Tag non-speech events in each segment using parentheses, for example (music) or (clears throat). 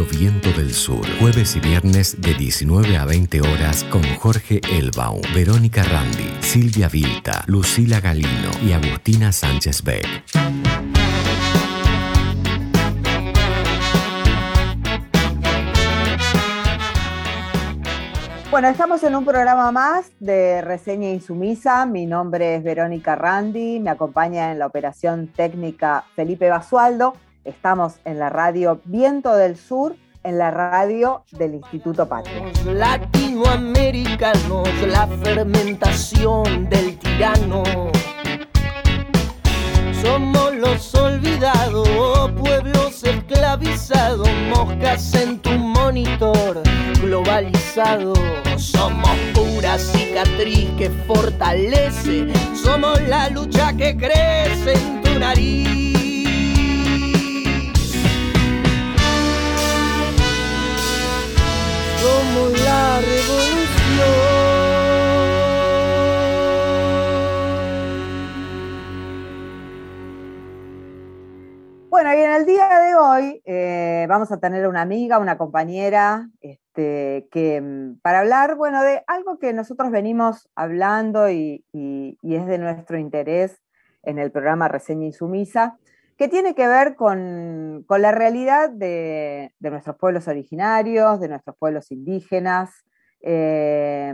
Viento del Sur. Jueves y viernes de 19 a 20 horas con Jorge Elbaum, Verónica Randi, Silvia Vilta, Lucila Galino y Agustina Sánchez Beck. Bueno, estamos en un programa más de Reseña Insumisa. Mi nombre es Verónica Randi, me acompaña en la operación técnica Felipe Basualdo. Estamos en la radio Viento del Sur, en la radio del Instituto Patria. Latinoamericanos, la fermentación del tirano. Somos los olvidados, pueblos esclavizados, moscas en tu monitor globalizado. Somos pura cicatriz que fortalece, somos la lucha que crece en tu nariz. Somos la revolución. Bueno, y en el día de hoy eh, vamos a tener una amiga, una compañera, este, que mm, para hablar, bueno, de algo que nosotros venimos hablando y, es de nuestro interés en el programa Reseña Insumisa, que tiene que ver con, la realidad de, nuestros pueblos originarios, de nuestros pueblos indígenas, eh,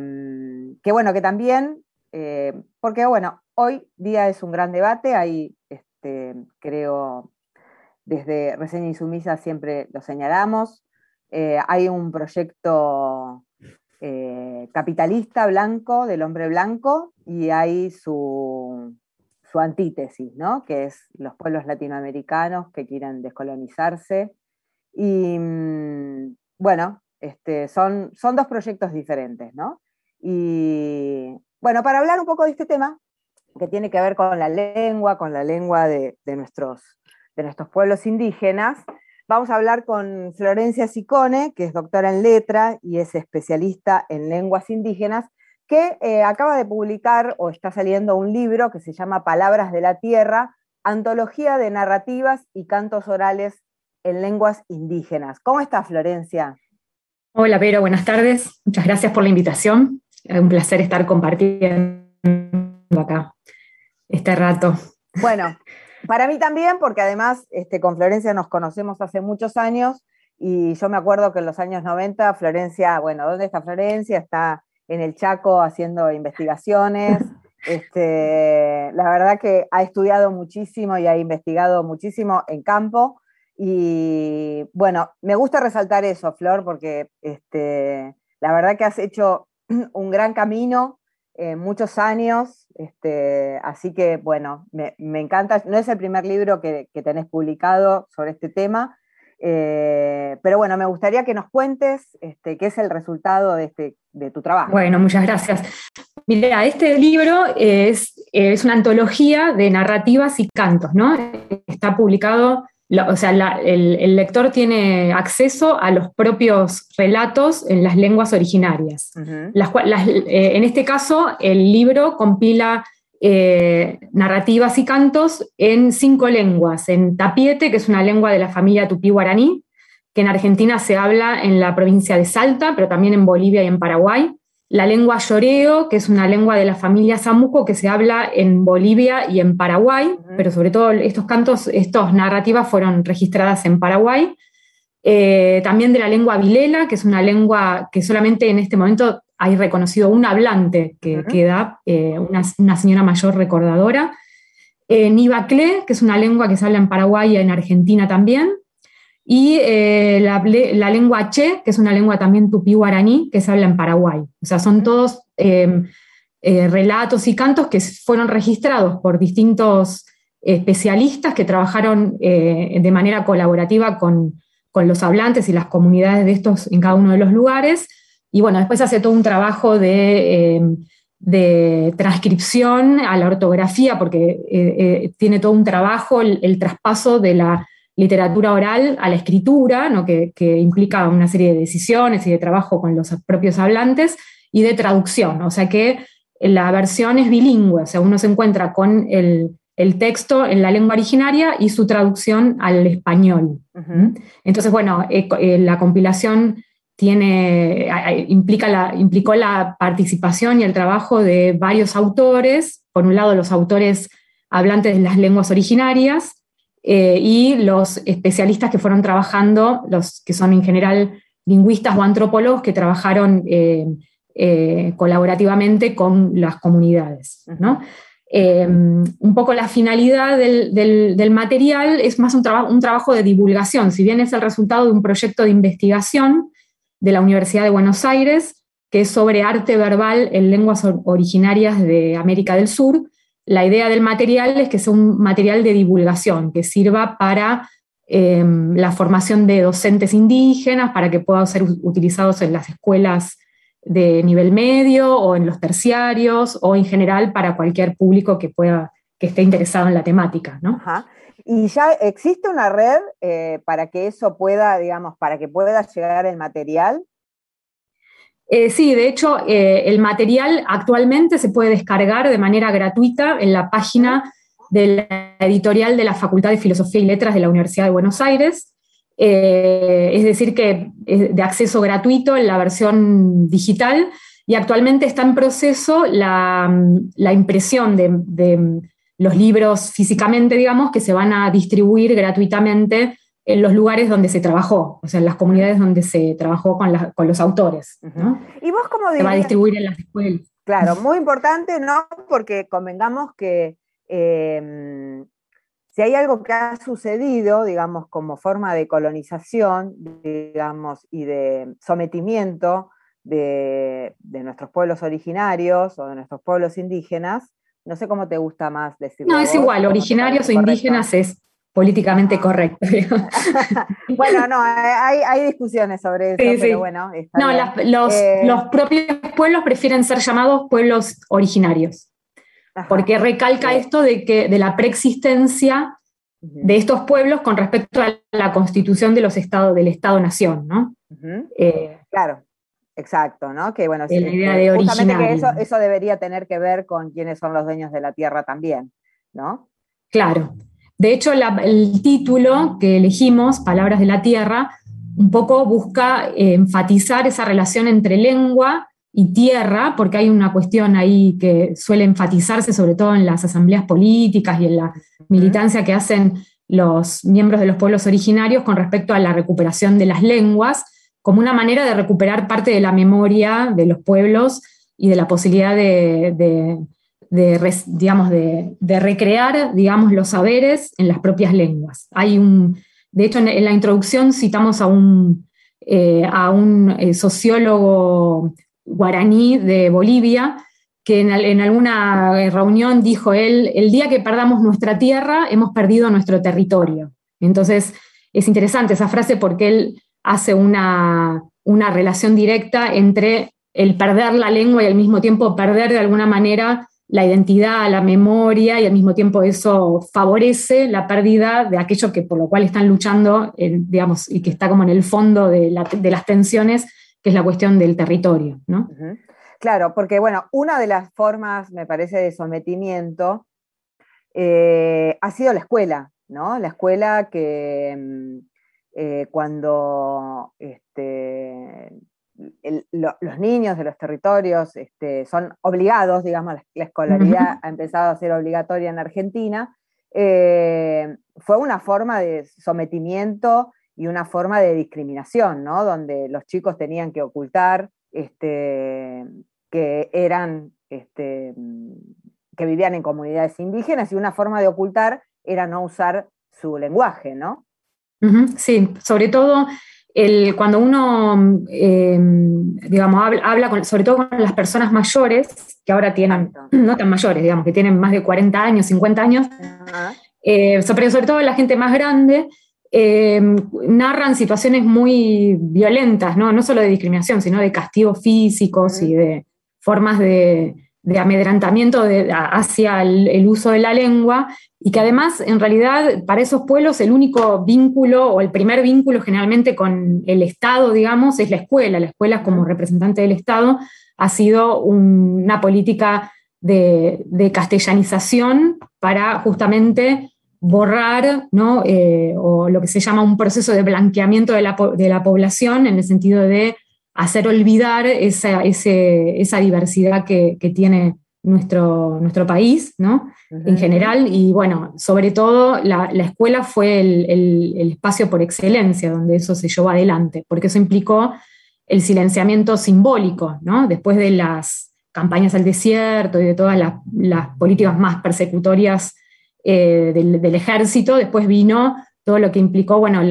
que bueno, que también, eh, porque bueno, hoy día es un gran debate, hay, este, creo, desde Reseña Insumisa siempre lo señalamos. Eh, hay un proyecto eh, capitalista blanco, del hombre blanco, y hay su, antítesis, ¿no? que es los pueblos latinoamericanos que quieren descolonizarse. Y mm, bueno, este, son, son dos proyectos diferentes, ¿no? Y bueno, para hablar un poco de este tema, que tiene que ver con la lengua, con la lengua de nuestros de nuestros pueblos indígenas. Vamos a hablar con Florencia Sicone, que es doctora en letra y es especialista en lenguas indígenas, que eh, acaba de publicar o está saliendo un libro que se llama Palabras de la Tierra, Antología de Narrativas y Cantos Orales en Lenguas Indígenas. ¿Cómo está Florencia? Hola, Pedro, buenas tardes. Muchas gracias por la invitación. Es un placer estar compartiendo acá este rato. Bueno, para mí también, porque además este, con Florencia nos conocemos hace muchos años y yo me acuerdo que en los años 90 Florencia, bueno, ¿dónde está Florencia? Está en el Chaco haciendo investigaciones. (laughs) Este, la verdad que ha estudiado muchísimo y ha investigado muchísimo en campo. Y bueno, me gusta resaltar eso, Flor, porque este, la verdad que has hecho (clears throat) un gran camino muchos años, este, así que bueno, me, encanta, no es el primer libro que, tenés publicado sobre este tema, eh, pero bueno, me gustaría que nos cuentes este, qué es el resultado de, este, de tu trabajo. Bueno, muchas gracias. Mira, este libro es, es una antología de narrativas y cantos, ¿no? Está publicado o sea, el, lector tiene acceso a los propios relatos en las lenguas originarias. Eh, en este caso, el libro compila eh, narrativas y cantos en cinco lenguas. En tapiete, que es una lengua de la familia tupí-guaraní, que en Argentina se habla en la provincia de Salta, pero también en Bolivia y en Paraguay la lengua lloreo, que es una lengua de la familia samuco que se habla en Bolivia y en Paraguay, pero sobre todo estos cantos, estas narrativas fueron registradas en Paraguay. Eh, también de la lengua vilela, que es una lengua que solamente en este momento hay reconocido un hablante que queda, eh, una, señora mayor recordadora. Eh, Nibaclé, que es una lengua que se habla en Paraguay y en Argentina también y eh, la, lengua che, que es una lengua también tupí-guaraní, que se habla en Paraguay. O sea, son todos em, eh, relatos y cantos que fueron registrados por distintos especialistas que trabajaron de manera colaborativa con, los hablantes y las comunidades de estos en cada uno de los lugares. Y bueno, después hace todo un trabajo de, em, de transcripción a la ortografía, porque tiene todo un trabajo, el traspaso de la literatura oral a la escritura, ¿no? que, implica una serie de decisiones y de trabajo con los propios hablantes, y de traducción, o sea que la versión es bilingüe, o sea, uno se encuentra con el, el texto en la lengua originaria y su traducción al español. Entonces, bueno, eh, eh, la compilación tiene, implica implicó la participación y el trabajo de varios autores, por un lado los autores hablantes de las lenguas originarias eh, y los especialistas que fueron trabajando, los que son en general lingüistas o antropólogos que trabajaron colaborativamente con las comunidades. ¿no? Un poco la finalidad del, material es más un, un, trabajo de divulgación, si bien es el resultado de un proyecto de investigación de la Universidad de Buenos Aires, que es sobre arte verbal en lenguas originarias de América del Sur, la idea del material es que sea un material de divulgación, que sirva para em, la formación de docentes indígenas, para que puedan ser utilizados en las escuelas de nivel medio o en los terciarios o en general para cualquier público que pueda que esté interesado en la temática, ¿no? Y ya existe una red eh, para que eso pueda, digamos, para que pueda llegar el material. Eh, sí, de hecho, eh, el material actualmente se puede descargar de manera gratuita en la página de la editorial de la Facultad de Filosofía y Letras de la Universidad de Buenos Aires. Es decir, que es de acceso gratuito en la versión digital y actualmente está en proceso la, impresión de, los libros físicamente, digamos, que se van a distribuir gratuitamente en los lugares donde se trabajó, o sea, en las comunidades donde se trabajó con, los autores. ¿Y vos cómo Se va a distribuir en las escuelas. Claro, muy importante, ¿no? Porque convengamos que eh, si hay algo que ha sucedido, digamos, como forma de colonización, digamos, y de sometimiento de, nuestros pueblos originarios o de nuestros pueblos indígenas, no sé cómo te gusta más decirlo. No, es igual, originarios o indígenas es políticamente ah. correcto. (laughs) bueno, no, hay, discusiones sobre eso, pero bueno. no, los, eh, los propios pueblos prefieren ser llamados pueblos originarios porque recalca esto de que de la preexistencia de estos pueblos con respecto a la constitución de los estados del Estado-nación, ¿no? Eh, claro, exacto, ¿no? Que bueno, la idea de justamente que eso, eso debería tener que ver con quiénes son los dueños de la tierra también, ¿no? Claro. De hecho, el título que elegimos, Palabras de la Tierra, un poco busca eh, enfatizar esa relación entre lengua y tierra, porque hay una cuestión ahí que suele enfatizarse sobre todo en las asambleas políticas y en la militancia que hacen los miembros de los pueblos originarios con respecto a la recuperación de las lenguas, como una manera de recuperar parte de la memoria de los pueblos y de la posibilidad de, digamos, de, recrear digamos, los saberes en las propias lenguas. Hay un, de hecho, en, la introducción citamos a un, eh, a un eh, sociólogo guaraní de Bolivia, que en, alguna reunión dijo él, el día que perdamos nuestra tierra, hemos perdido nuestro territorio. Entonces, es interesante esa frase porque él hace una, una relación directa entre el perder la lengua y al mismo tiempo perder de alguna manera la identidad, la memoria, y al mismo tiempo eso favorece la pérdida de aquello que por lo cual están luchando, digamos, y que está como en el fondo de, las tensiones, que es la cuestión del territorio, ¿no? Claro, porque bueno, una de las formas, me parece, de sometimiento eh, ha sido la escuela, ¿no? La escuela que mm, eh, cuando este, los niños de los territorios este, son obligados, digamos, la, escolaridad ha empezado a ser obligatoria en Argentina, eh, fue una forma de sometimiento y una forma de discriminación, ¿no? Donde los chicos tenían que ocultar este, que eran, este, que vivían en comunidades indígenas y una forma de ocultar era no usar su lenguaje, ¿no? Sí, sobre todo el, cuando uno, em, digamos, habla, sobre todo con las personas mayores, que ahora tienen, no tan mayores, digamos, que tienen más de 40 años, 50 años, eh, sobre, sobre todo la gente más grande, eh, narran situaciones muy violentas, ¿no? no solo de discriminación, sino de castigos físicos y de formas de, amedrantamiento hacia el, uso de la lengua, y que además, en realidad, para esos pueblos el único vínculo o el primer vínculo generalmente con el Estado, digamos, es la escuela. La escuela como representante del Estado ha sido una política de, castellanización para justamente borrar, ¿no? Eh, o lo que se llama un proceso de blanqueamiento de la, población en el sentido de hacer olvidar esa, esa diversidad que, tiene nuestro, nuestro país, ¿no? En general, y bueno, sobre todo la, escuela fue el, espacio por excelencia donde eso se llevó adelante, porque eso implicó el silenciamiento simbólico, ¿no? Después de las campañas al desierto y de todas las políticas más persecutorias eh, del, ejército, después vino todo lo que implicó bueno,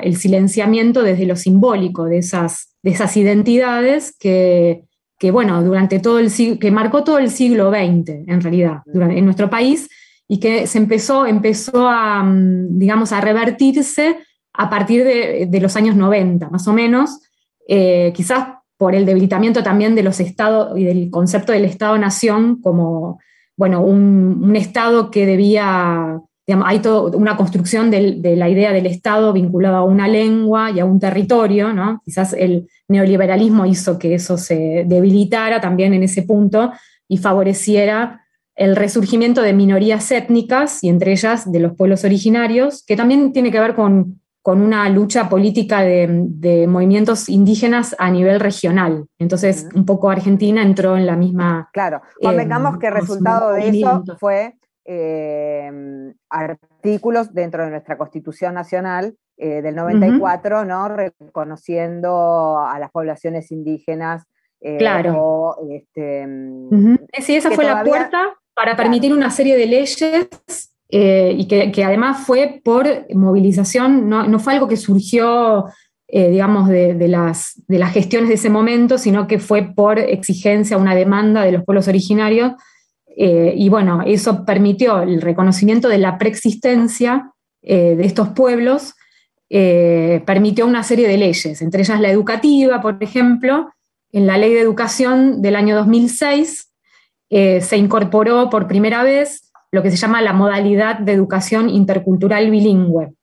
el silenciamiento desde lo simbólico de esas, de esas identidades que, que, bueno, durante todo el que marcó todo el siglo XX, en realidad, en nuestro país, y que se empezó, empezó a, mm, digamos, a revertirse a partir de, los años 90, más o menos, eh, quizás por el debilitamiento también de los estados y del concepto del Estado-Nación como, bueno, un, Estado que debía, digamos, hay toda una construcción de la idea del Estado vinculado a una lengua y a un territorio, ¿no? Quizás el neoliberalismo hizo que eso se debilitara también en ese punto y favoreciera el resurgimiento de minorías étnicas y entre ellas de los pueblos originarios, que también tiene que ver con con una lucha política de, movimientos indígenas a nivel regional. Entonces, un poco Argentina entró en la misma... Claro, convengamos que el resultado de eso fue eh, artículos dentro de nuestra Constitución Nacional eh, del 94, ¿no? Reconociendo a las poblaciones indígenas. Eh, claro. este, Sí, esa fue la puerta para permitir una serie de leyes eh, y que, además fue por movilización, no, fue algo que surgió, eh, digamos, de, las, de las gestiones de ese momento, sino que fue por exigencia, una demanda de los pueblos originarios. Eh, y bueno, eso permitió el reconocimiento de la preexistencia de estos pueblos, permitió una serie de leyes, entre ellas la educativa, por ejemplo, en la ley de educación del año 2006 se incorporó por primera vez lo que se llama la modalidad de educación intercultural bilingüe,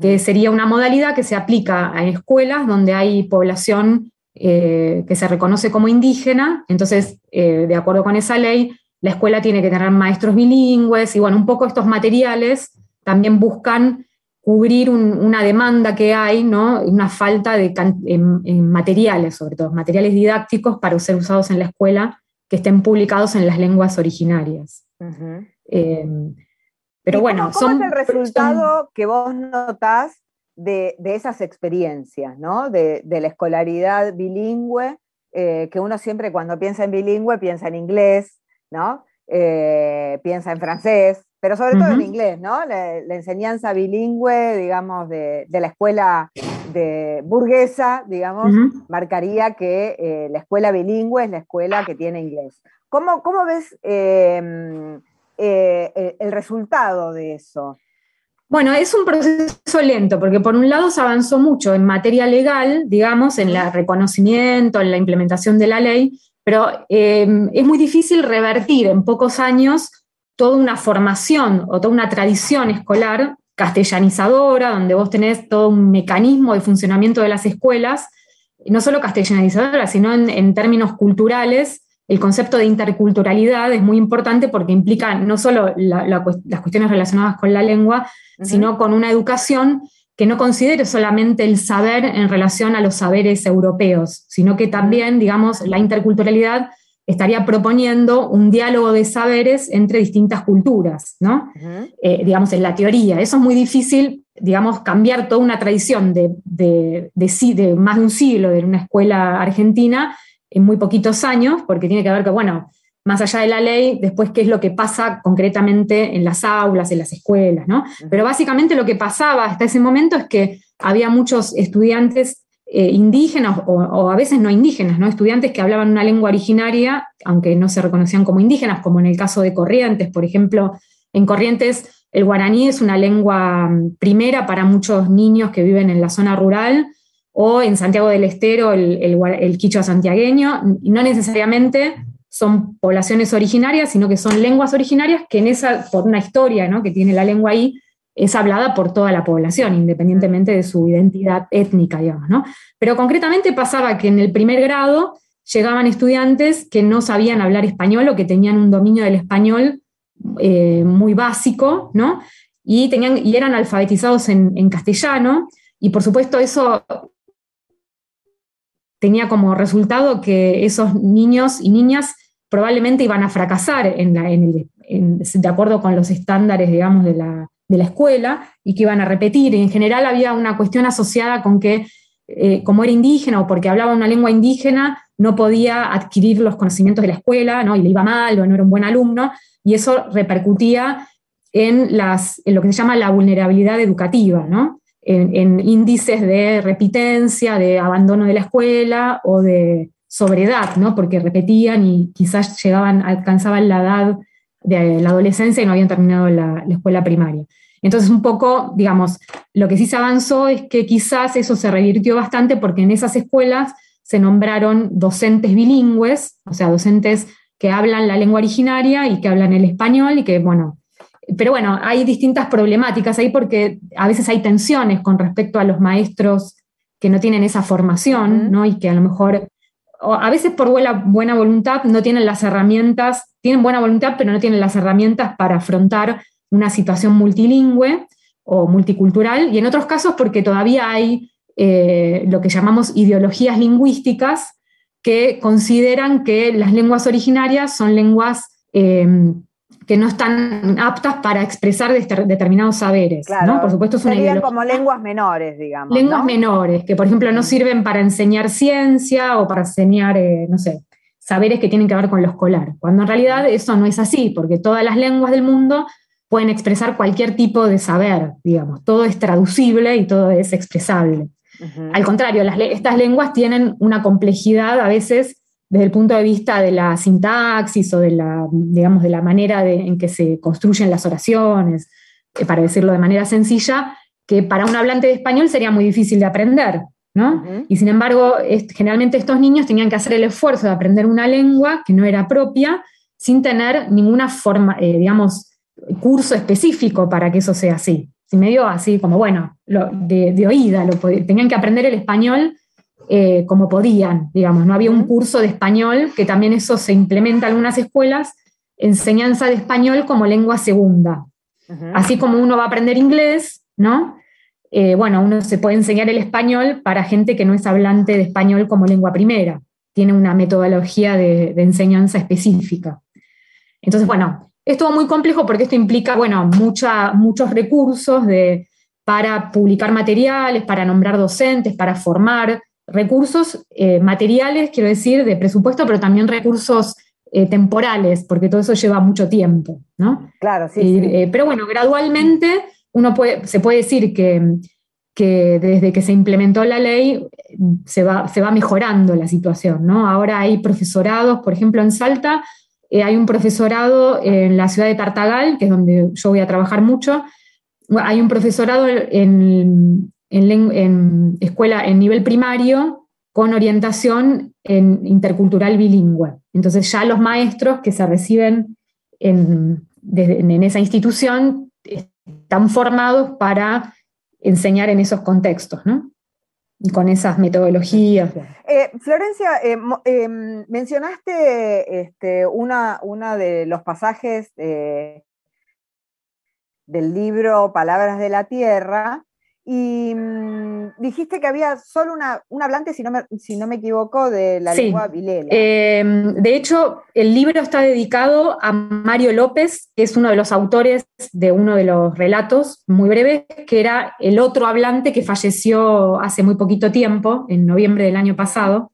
que sería una modalidad que se aplica a escuelas donde hay población eh, que se reconoce como indígena, entonces, eh, de acuerdo con esa ley, la escuela tiene que tener maestros bilingües y bueno, un poco estos materiales también buscan cubrir una demanda que hay, ¿no? una falta de en, materiales, sobre todo materiales didácticos para ser usados en la escuela que estén publicados en las lenguas originarias. Em, pero bueno, ¿cómo, es el resultado que vos notás de, esas experiencias, ¿no? de, la escolaridad bilingüe, eh, que uno siempre cuando piensa en bilingüe piensa en inglés, ¿no? Eh, piensa en francés, pero sobre todo en inglés, ¿no? La, enseñanza bilingüe, digamos, de, la escuela de burguesa, digamos, marcaría que eh, la escuela bilingüe es la escuela que tiene inglés. ¿Cómo, cómo ves em, eh, el resultado de eso? Bueno, es un proceso lento, porque por un lado se avanzó mucho en materia legal, digamos, en el reconocimiento, en la implementación de la ley, pero em, es muy difícil revertir en pocos años toda una formación o toda una tradición escolar castellanizadora, donde vos tenés todo un mecanismo de funcionamiento de las escuelas, no solo castellanizadora, sino en términos culturales, el concepto de interculturalidad es muy importante porque implica no solo las cuestiones relacionadas con la lengua, sino con una educación que no considere solamente el saber en relación a los saberes europeos, sino que también, digamos, la interculturalidad estaría proponiendo un diálogo de saberes entre distintas culturas, ¿no? Eh, digamos, en la teoría. Eso es muy difícil, digamos, cambiar toda una tradición de, de, de más de un siglo de una escuela argentina en muy poquitos años, porque tiene que ver que, bueno, más allá de la ley, después qué es lo que pasa concretamente en las aulas, en las escuelas, ¿no? Pero básicamente lo que pasaba hasta ese momento es que había muchos estudiantes eh, indígenas o, a veces no indígenas, ¿no? Estudiantes que hablaban una lengua originaria, aunque no se reconocían como indígenas, como en el caso de Corrientes, por ejemplo, en Corrientes el guaraní es una lengua mm, primera para muchos niños que viven en la zona rural, o en Santiago del Estero el, el, quichua santiagueño, no necesariamente son poblaciones originarias, sino que son lenguas originarias que en esa, por una historia ¿no? que tiene la lengua ahí, es hablada por toda la población, independientemente de su identidad étnica, digamos, ¿no? Pero concretamente pasaba que en el primer grado llegaban estudiantes que no sabían hablar español o que tenían un dominio del español eh, muy básico, ¿no? Y, tenían, y eran alfabetizados en, castellano, y por supuesto eso tenía como resultado que esos niños y niñas probablemente iban a fracasar en la, de acuerdo con los estándares, de la, escuela y que iban a repetir. Y en general había una cuestión asociada con que, eh, como era indígena o porque hablaba una lengua indígena, no podía adquirir los conocimientos de la escuela, ¿no? y le iba mal o no era un buen alumno, y eso repercutía en, en lo que se llama la vulnerabilidad educativa, ¿no? en, índices de repitencia, de abandono de la escuela o de sobredad, ¿no? porque repetían y quizás llegaban, alcanzaban la edad de la adolescencia y no habían terminado la, escuela primaria. Entonces, un poco, digamos, lo que sí se avanzó es que quizás eso se revirtió bastante porque en esas escuelas se nombraron docentes bilingües, o sea, docentes que hablan la lengua originaria y que hablan el español y que, bueno, pero bueno, hay distintas problemáticas ahí porque a veces hay tensiones con respecto a los maestros que no tienen esa formación, ¿no? Y que a lo mejor a veces por buena, buena voluntad no tienen las herramientas, tienen buena voluntad, pero no tienen las herramientas para afrontar una situación multilingüe o multicultural, y en otros casos porque todavía hay eh, lo que llamamos ideologías lingüísticas que consideran que las lenguas originarias son lenguas eh, que no están aptas para expresar determinados saberes. ¿no? Por supuesto, es Serían como lenguas menores, digamos. Lenguas menores, que por ejemplo no sirven para enseñar ciencia o para enseñar, eh, no sé, saberes que tienen que ver con lo escolar. Cuando en realidad eso no es así, porque todas las lenguas del mundo pueden expresar cualquier tipo de saber, digamos. Todo es traducible y todo es expresable. Al contrario, estas lenguas tienen una complejidad a veces desde el punto de vista de la sintaxis o de la, digamos, de la manera en que se construyen las oraciones, eh, para decirlo de manera sencilla, que para un hablante de español sería muy difícil de aprender, ¿no? Y sin embargo, generalmente estos niños tenían que hacer el esfuerzo de aprender una lengua que no era propia, sin tener ninguna forma, eh, digamos, curso específico para que eso sea así. Si medio así como, bueno, de, oída, lo, tenían que aprender el español eh, como podían, digamos. No había un curso de español, que también eso se implementa en algunas escuelas, enseñanza de español como lengua segunda. Así como uno va a aprender inglés, ¿no? Eh, bueno, uno se puede enseñar el español para gente que no es hablante de español como lengua primera. Tiene una metodología de, enseñanza específica. Entonces, bueno, es todo muy complejo porque esto implica, bueno, muchos recursos de, para publicar materiales, para nombrar docentes, para formar, recursos eh, materiales, quiero decir, de presupuesto, pero también recursos eh, temporales, porque todo eso lleva mucho tiempo, ¿no? Claro, sí. Eh, pero bueno, gradualmente uno puede, se puede decir que, que, desde que se implementó la ley se va, se va mejorando la situación, ¿no? Ahora hay profesorados, por ejemplo, en Salta, hay un profesorado en la ciudad de Tartagal, que es donde yo voy a trabajar mucho, hay un profesorado en, en, escuela en nivel primario con orientación en intercultural bilingüe. Entonces ya los maestros que se reciben en, esa institución están formados para enseñar en esos contextos, ¿no? Y con esas metodologías. Eh, Florencia, eh, em, mencionaste este, una, una, de los pasajes del libro Palabras de la Tierra, y mm, dijiste que había solo una, un hablante, si no, me, si no me equivoco, de la lengua vilela. Em, de hecho, el libro está dedicado a Mario López, que es uno de los autores de uno de los relatos muy breves, que era el otro hablante que falleció hace muy poquito tiempo, en noviembre del año pasado.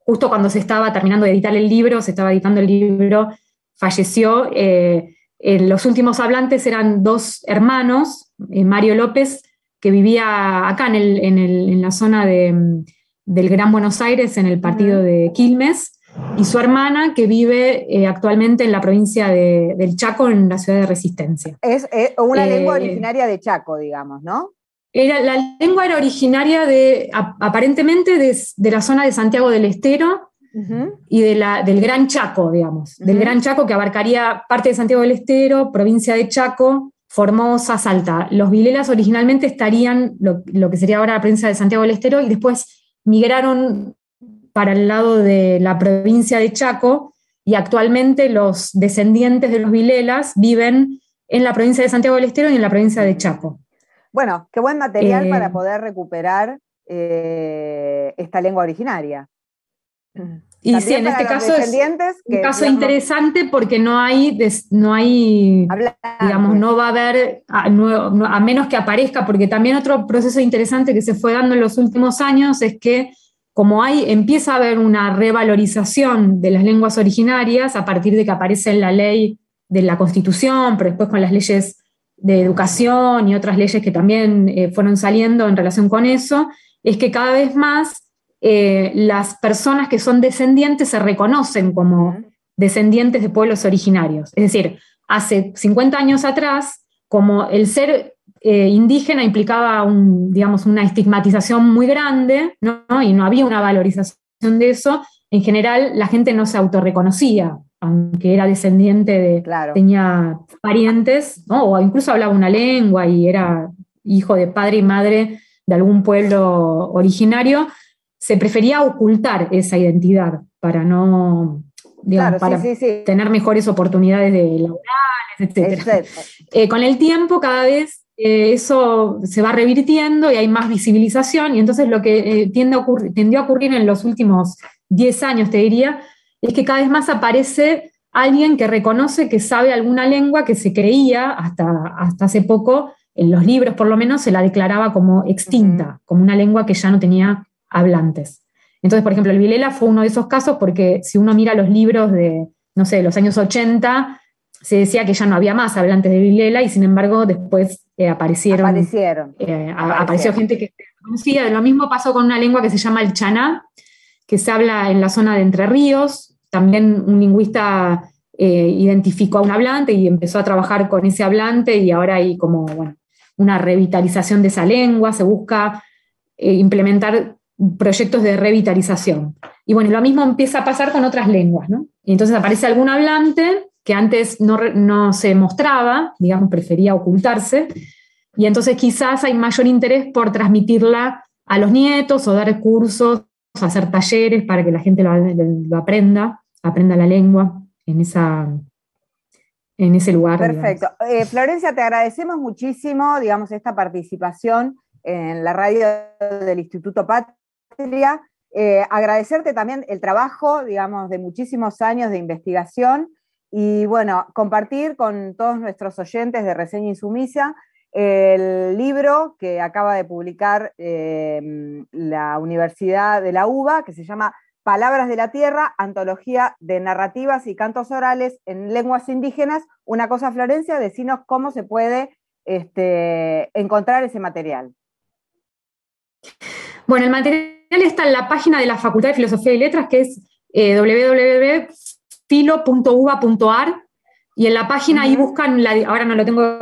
Justo cuando se estaba terminando de editar el libro, se estaba editando el libro, falleció. Eh, los últimos hablantes eran dos hermanos, eh, Mario López, que vivía acá en, la zona del Gran Buenos Aires, en el partido de Quilmes, y su hermana que vive eh, actualmente en la provincia del Chaco, en la ciudad de Resistencia. Es una lengua eh, originaria de Chaco, digamos, ¿no? Era, la lengua era originaria de, aparentemente, de, la zona de Santiago del Estero y de la, del Gran Chaco, digamos, del Gran Chaco que abarcaría parte de Santiago del Estero, provincia de Chaco, Formosa, Salta. Los vilelas originalmente estarían, lo, que sería ahora la provincia de Santiago del Estero, y después migraron para el lado de la provincia de Chaco, y actualmente los descendientes de los Vilelas viven en la provincia de Santiago del Estero y en la provincia de Chaco. Bueno, qué buen material para poder recuperar esta lengua originaria. Y sí, en este caso es un caso interesante porque no hay, no hay digamos, no va a haber, a, menos que aparezca, porque también otro proceso interesante que se fue dando en los últimos años es que como hay, empieza a haber una revalorización de las lenguas originarias a partir de que aparece en la ley de la Constitución, pero después con las leyes de educación y otras leyes que también eh, fueron saliendo en relación con eso, es que cada vez más eh, las personas que son descendientes se reconocen como descendientes de pueblos originarios. Es decir, hace 50 años atrás, como el ser eh, indígena implicaba un, digamos, una estigmatización muy grande, y no había una valorización de eso, en general la gente no se autorreconocía, aunque era descendiente de, tenía parientes, o incluso hablaba una lengua y era hijo de padre y madre de algún pueblo originario, se prefería ocultar esa identidad para no, para tener mejores oportunidades de laborales, etc. Eh, con el tiempo cada vez eh, eso se va revirtiendo y hay más visibilización y entonces lo que eh, tiende a ocurrir, tendió a ocurrir en los últimos 10 años, te diría, es que cada vez más aparece alguien que reconoce que sabe alguna lengua que se creía hasta, hasta hace poco, en los libros por lo menos, se la declaraba como extinta, como una lengua que ya no tenía hablantes. Entonces, por ejemplo, el Vilela fue uno de esos casos porque si uno mira los libros de, no sé, los años 80, se decía que ya no había más hablantes de Vilela y sin embargo después eh, aparecieron. Aparecieron, eh, Apareció gente que se conocía. Lo mismo pasó con una lengua que se llama el chaná, que se habla en la zona de Entre Ríos. También un lingüista eh, identificó a un hablante y empezó a trabajar con ese hablante y ahora hay como una revitalización de esa lengua, se busca implementar proyectos de revitalización. Y bueno, lo mismo empieza a pasar con otras lenguas, ¿no? Y entonces aparece algún hablante que antes no, no se mostraba, digamos, prefería ocultarse, y entonces quizás hay mayor interés por transmitirla a los nietos o dar cursos, hacer talleres para que la gente lo, aprenda, aprenda la lengua en, esa, en ese lugar. Perfecto. Eh, Florencia, te agradecemos muchísimo, digamos, esta participación en la radio del Instituto Eh, agradecerte también el trabajo, digamos, de muchísimos años de investigación y, bueno, compartir con todos nuestros oyentes de Reseña Insumisa el libro que acaba de publicar eh, la Universidad de la UBA, que se llama Palabras de la Tierra, Antología de Narrativas y Cantos Orales en Lenguas Indígenas. Una cosa, Florencia, decinos cómo se puede este, encontrar ese material. Bueno, el material está en la página de la Facultad de Filosofía y Letras, que es eh, www.filo.uva.ar, y en la página ahí buscan, ahora no lo tengo,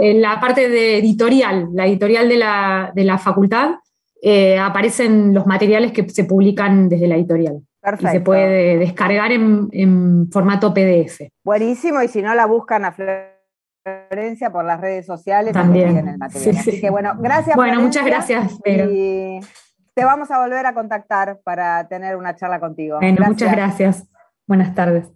en la parte de editorial, la editorial de la, facultad, eh, aparecen los materiales que se publican desde la editorial. Perfecto. Y se puede descargar en, formato PDF. Buenísimo, y si no la buscan a Florencia por las redes sociales, también el material. Así que bueno, gracias. Bueno, muchas gracias. Pero te vamos a volver a contactar para tener una charla contigo. Bueno, muchas gracias. Buenas tardes.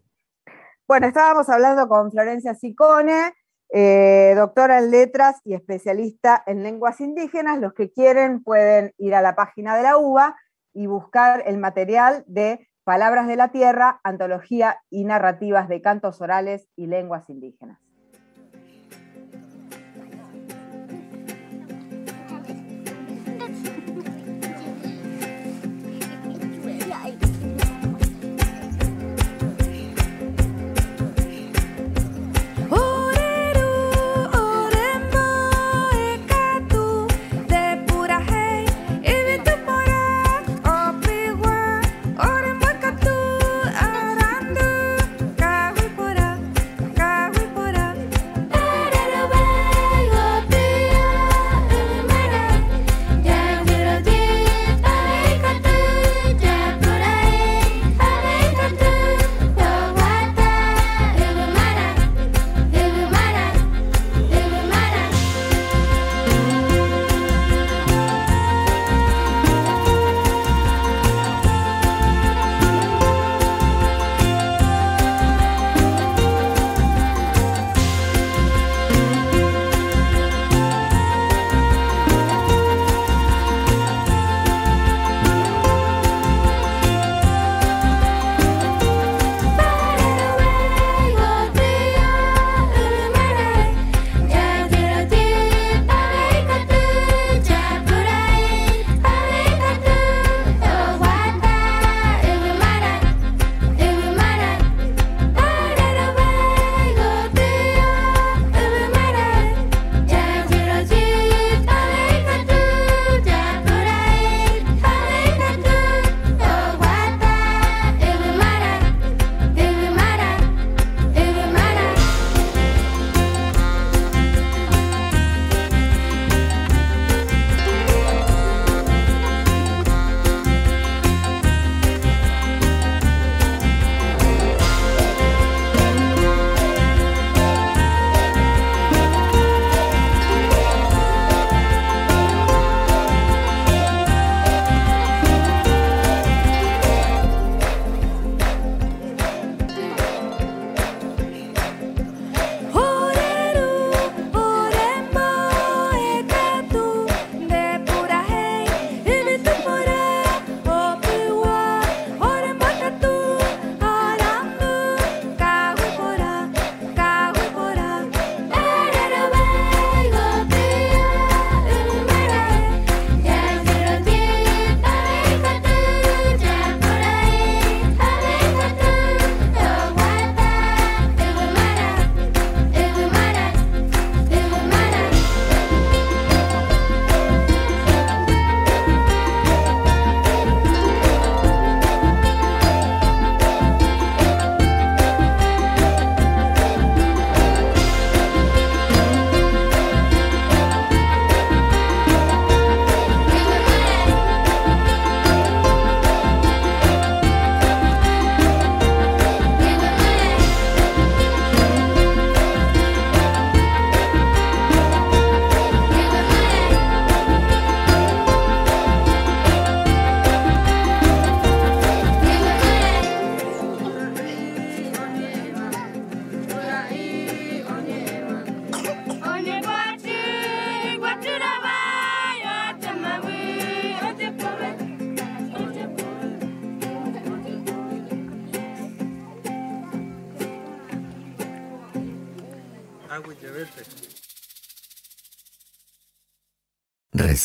Bueno, estábamos hablando con Florencia Sicone, eh, doctora en letras y especialista en lenguas indígenas. Los que quieren pueden ir a la página de la UBA y buscar el material de Palabras de la Tierra, Antología y Narrativas de Cantos Orales y Lenguas Indígenas.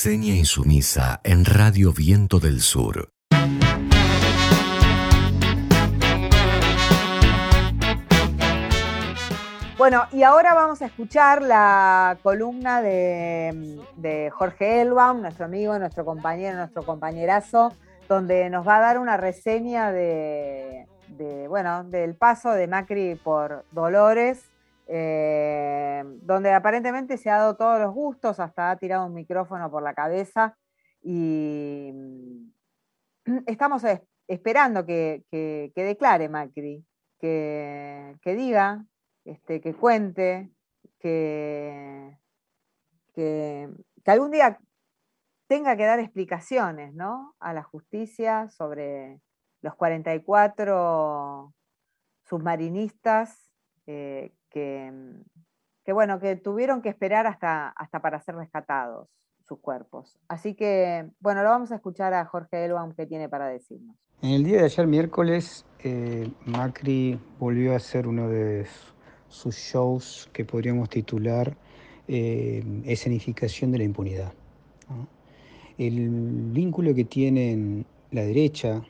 Reseña insumisa en Radio Viento del Sur. Bueno, y ahora vamos a escuchar la columna de, Jorge Elbaum, nuestro amigo, nuestro compañero, nuestro compañerazo, donde nos va a dar una reseña de, bueno, del paso de Macri por Dolores, eh, donde aparentemente se ha dado todos los gustos, hasta ha tirado un micrófono por la cabeza y mm, (clears throat) estamos esperando que, declare Macri, que, diga, este, que cuente, que, que, algún día tenga que dar explicaciones ¿no? a la justicia sobre los 44 submarinistas eh, que, bueno, que tuvieron que esperar hasta, hasta para ser rescatados sus cuerpos. Así que, bueno, lo vamos a escuchar a Jorge Elbaum que tiene para decirnos. En el día de ayer, miércoles, eh, Macri volvió a hacer uno de sus shows que podríamos titular eh, Escenificación de la impunidad. El vínculo que tienen la derecha,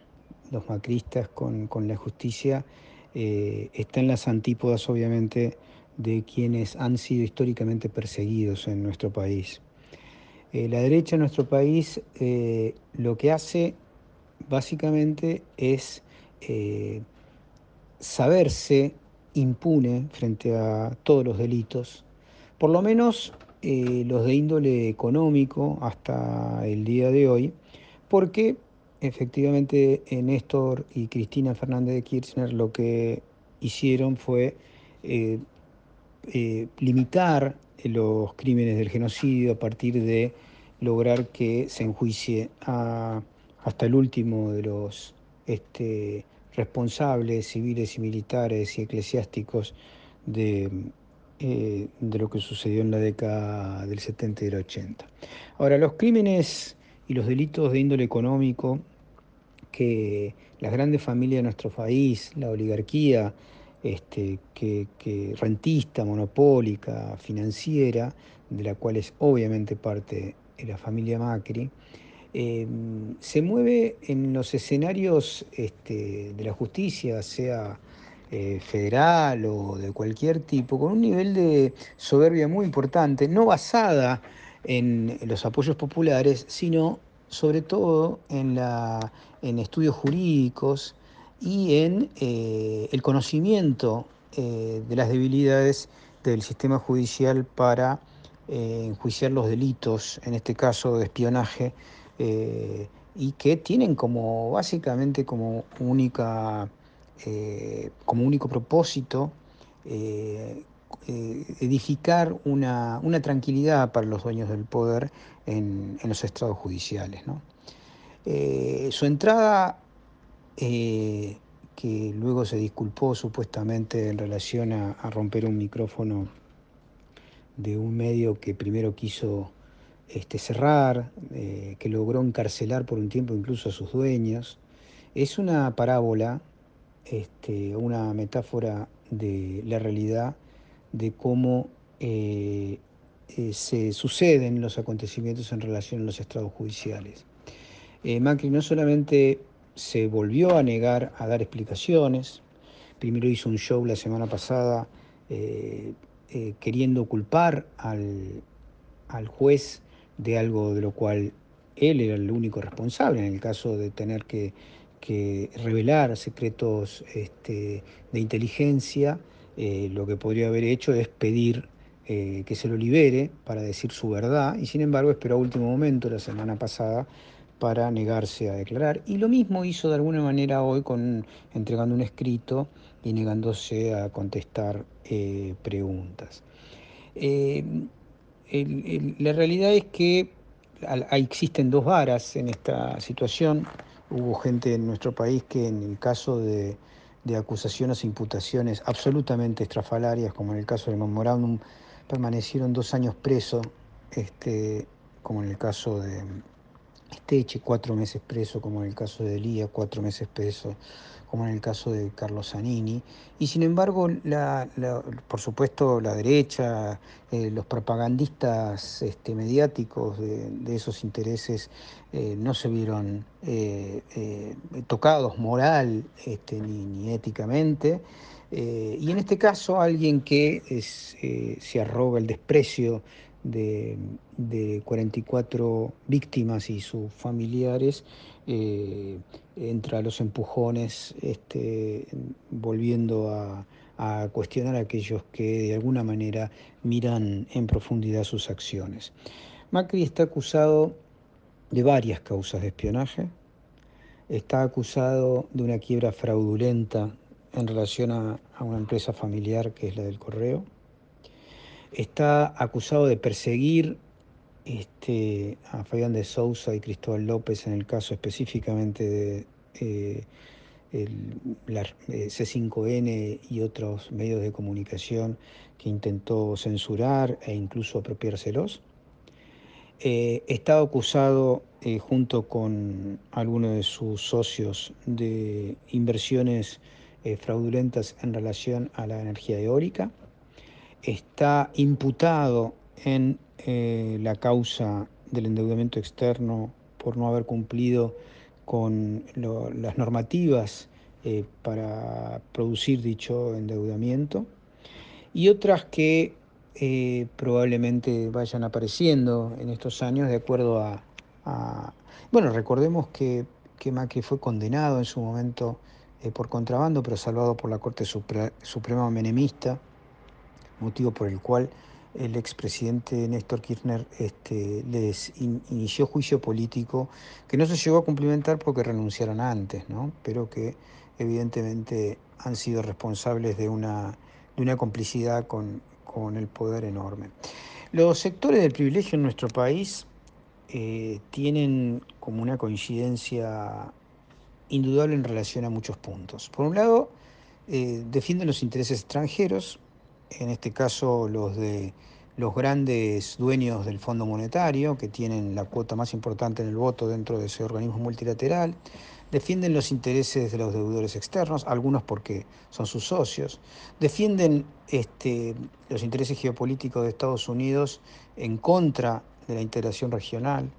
los macristas, con, con la justicia eh, está en las antípodas, obviamente, de quienes han sido históricamente perseguidos en nuestro país. Eh, la derecha en nuestro país eh, lo que hace básicamente es saberse impune frente a todos los delitos, por lo menos los de índole económico hasta el día de hoy, porque efectivamente Néstor y Cristina Fernández de Kirchner lo que hicieron fue eh, eh, limitar los crímenes del genocidio a partir de lograr que se enjuicie hasta el último de los este, responsables civiles y militares y eclesiásticos eh, de lo que sucedió en la década del 70 y del 80. Ahora, los crímenes y los delitos de índole económico que las grandes familias de nuestro país, la oligarquía este, que, rentista, monopólica, financiera, de la cual es obviamente parte de la familia Macri, em, se mueve en los escenarios este, de la justicia, sea eh, federal o de cualquier tipo, con un nivel de soberbia muy importante, no basada en los apoyos populares, sino sobre todo en, la, en estudios jurídicos y en eh, el conocimiento eh, de las debilidades del sistema judicial para eh, enjuiciar los delitos, en este caso de espionaje, y que tienen como básicamente como única como único propósito edificar una, tranquilidad para los dueños del poder en, los estados judiciales. Eh, su entrada, eh, que luego se disculpó supuestamente en relación a, romper un micrófono de un medio que primero quiso este, cerrar, que logró encarcelar por un tiempo incluso a sus dueños, es una parábola, este, una metáfora de la realidad de cómo eh, eh, se suceden los acontecimientos en relación a los estados judiciales. Eh, Macri no solamente se volvió a negar a dar explicaciones, primero hizo un show la semana pasada queriendo culpar al, juez de algo de lo cual él era el único responsable en el caso de tener que, revelar secretos este, de inteligencia eh, lo que podría haber hecho es pedir eh, que se lo libere para decir su verdad y sin embargo esperó a último momento la semana pasada para negarse a declarar. Y lo mismo hizo de alguna manera hoy con entregando un escrito y negándose a contestar eh, preguntas. la realidad es que existen dos varas en esta situación. Hubo gente en nuestro país que en el caso de de acusaciones e imputaciones absolutamente estrafalarias, como en el caso del memorándum, permanecieron dos años presos, este, como en el caso de, esté eche cuatro meses preso, como en el caso de Elías, cuatro meses preso, como en el caso de Carlos Zanini. Y sin embargo, la, por supuesto, la derecha, eh, los propagandistas este, mediáticos de, esos intereses eh, no se vieron eh, tocados moral este, ni, ni, éticamente. y en este caso, alguien que se arroga el desprecio de, 44 víctimas y sus familiares, eh, entra a los empujones, este, volviendo a, cuestionar a aquellos que de alguna manera miran en profundidad sus acciones. Macri está acusado de varias causas de espionaje, está acusado de una quiebra fraudulenta en relación a una empresa familiar que es la del correo, está acusado de perseguir este, a Fabián de Sousa y Cristóbal López en el caso específicamente de eh, la eh, C5N y otros medios de comunicación que intentó censurar e incluso apropiárselos. Eh, está acusado junto con algunos de sus socios de inversiones fraudulentas en relación a la energía eólica está imputado en eh, la causa del endeudamiento externo por no haber cumplido con las normativas eh, para producir dicho endeudamiento y otras que eh, probablemente vayan apareciendo en estos años de acuerdo a... bueno, recordemos que, que, Macri fue condenado en su momento por contrabando, pero salvado por la Corte Suprema Menemista motivo por el cual el expresidente Néstor Kirchner este, les inició juicio político que no se llegó a cumplimentar porque renunciaron antes, ¿no? pero que evidentemente han sido responsables de una, de una complicidad con, con, el poder enorme. Los sectores del privilegio en nuestro país eh, tienen como una coincidencia indudable en relación a muchos puntos. Por un lado, eh, defienden los intereses extranjeros, en este caso los de los grandes dueños del Fondo Monetario, que tienen la cuota más importante en el voto dentro de ese organismo multilateral, defienden los intereses de los deudores externos, algunos porque son sus socios, defienden este, los intereses geopolíticos de Estados Unidos en contra de la integración regional,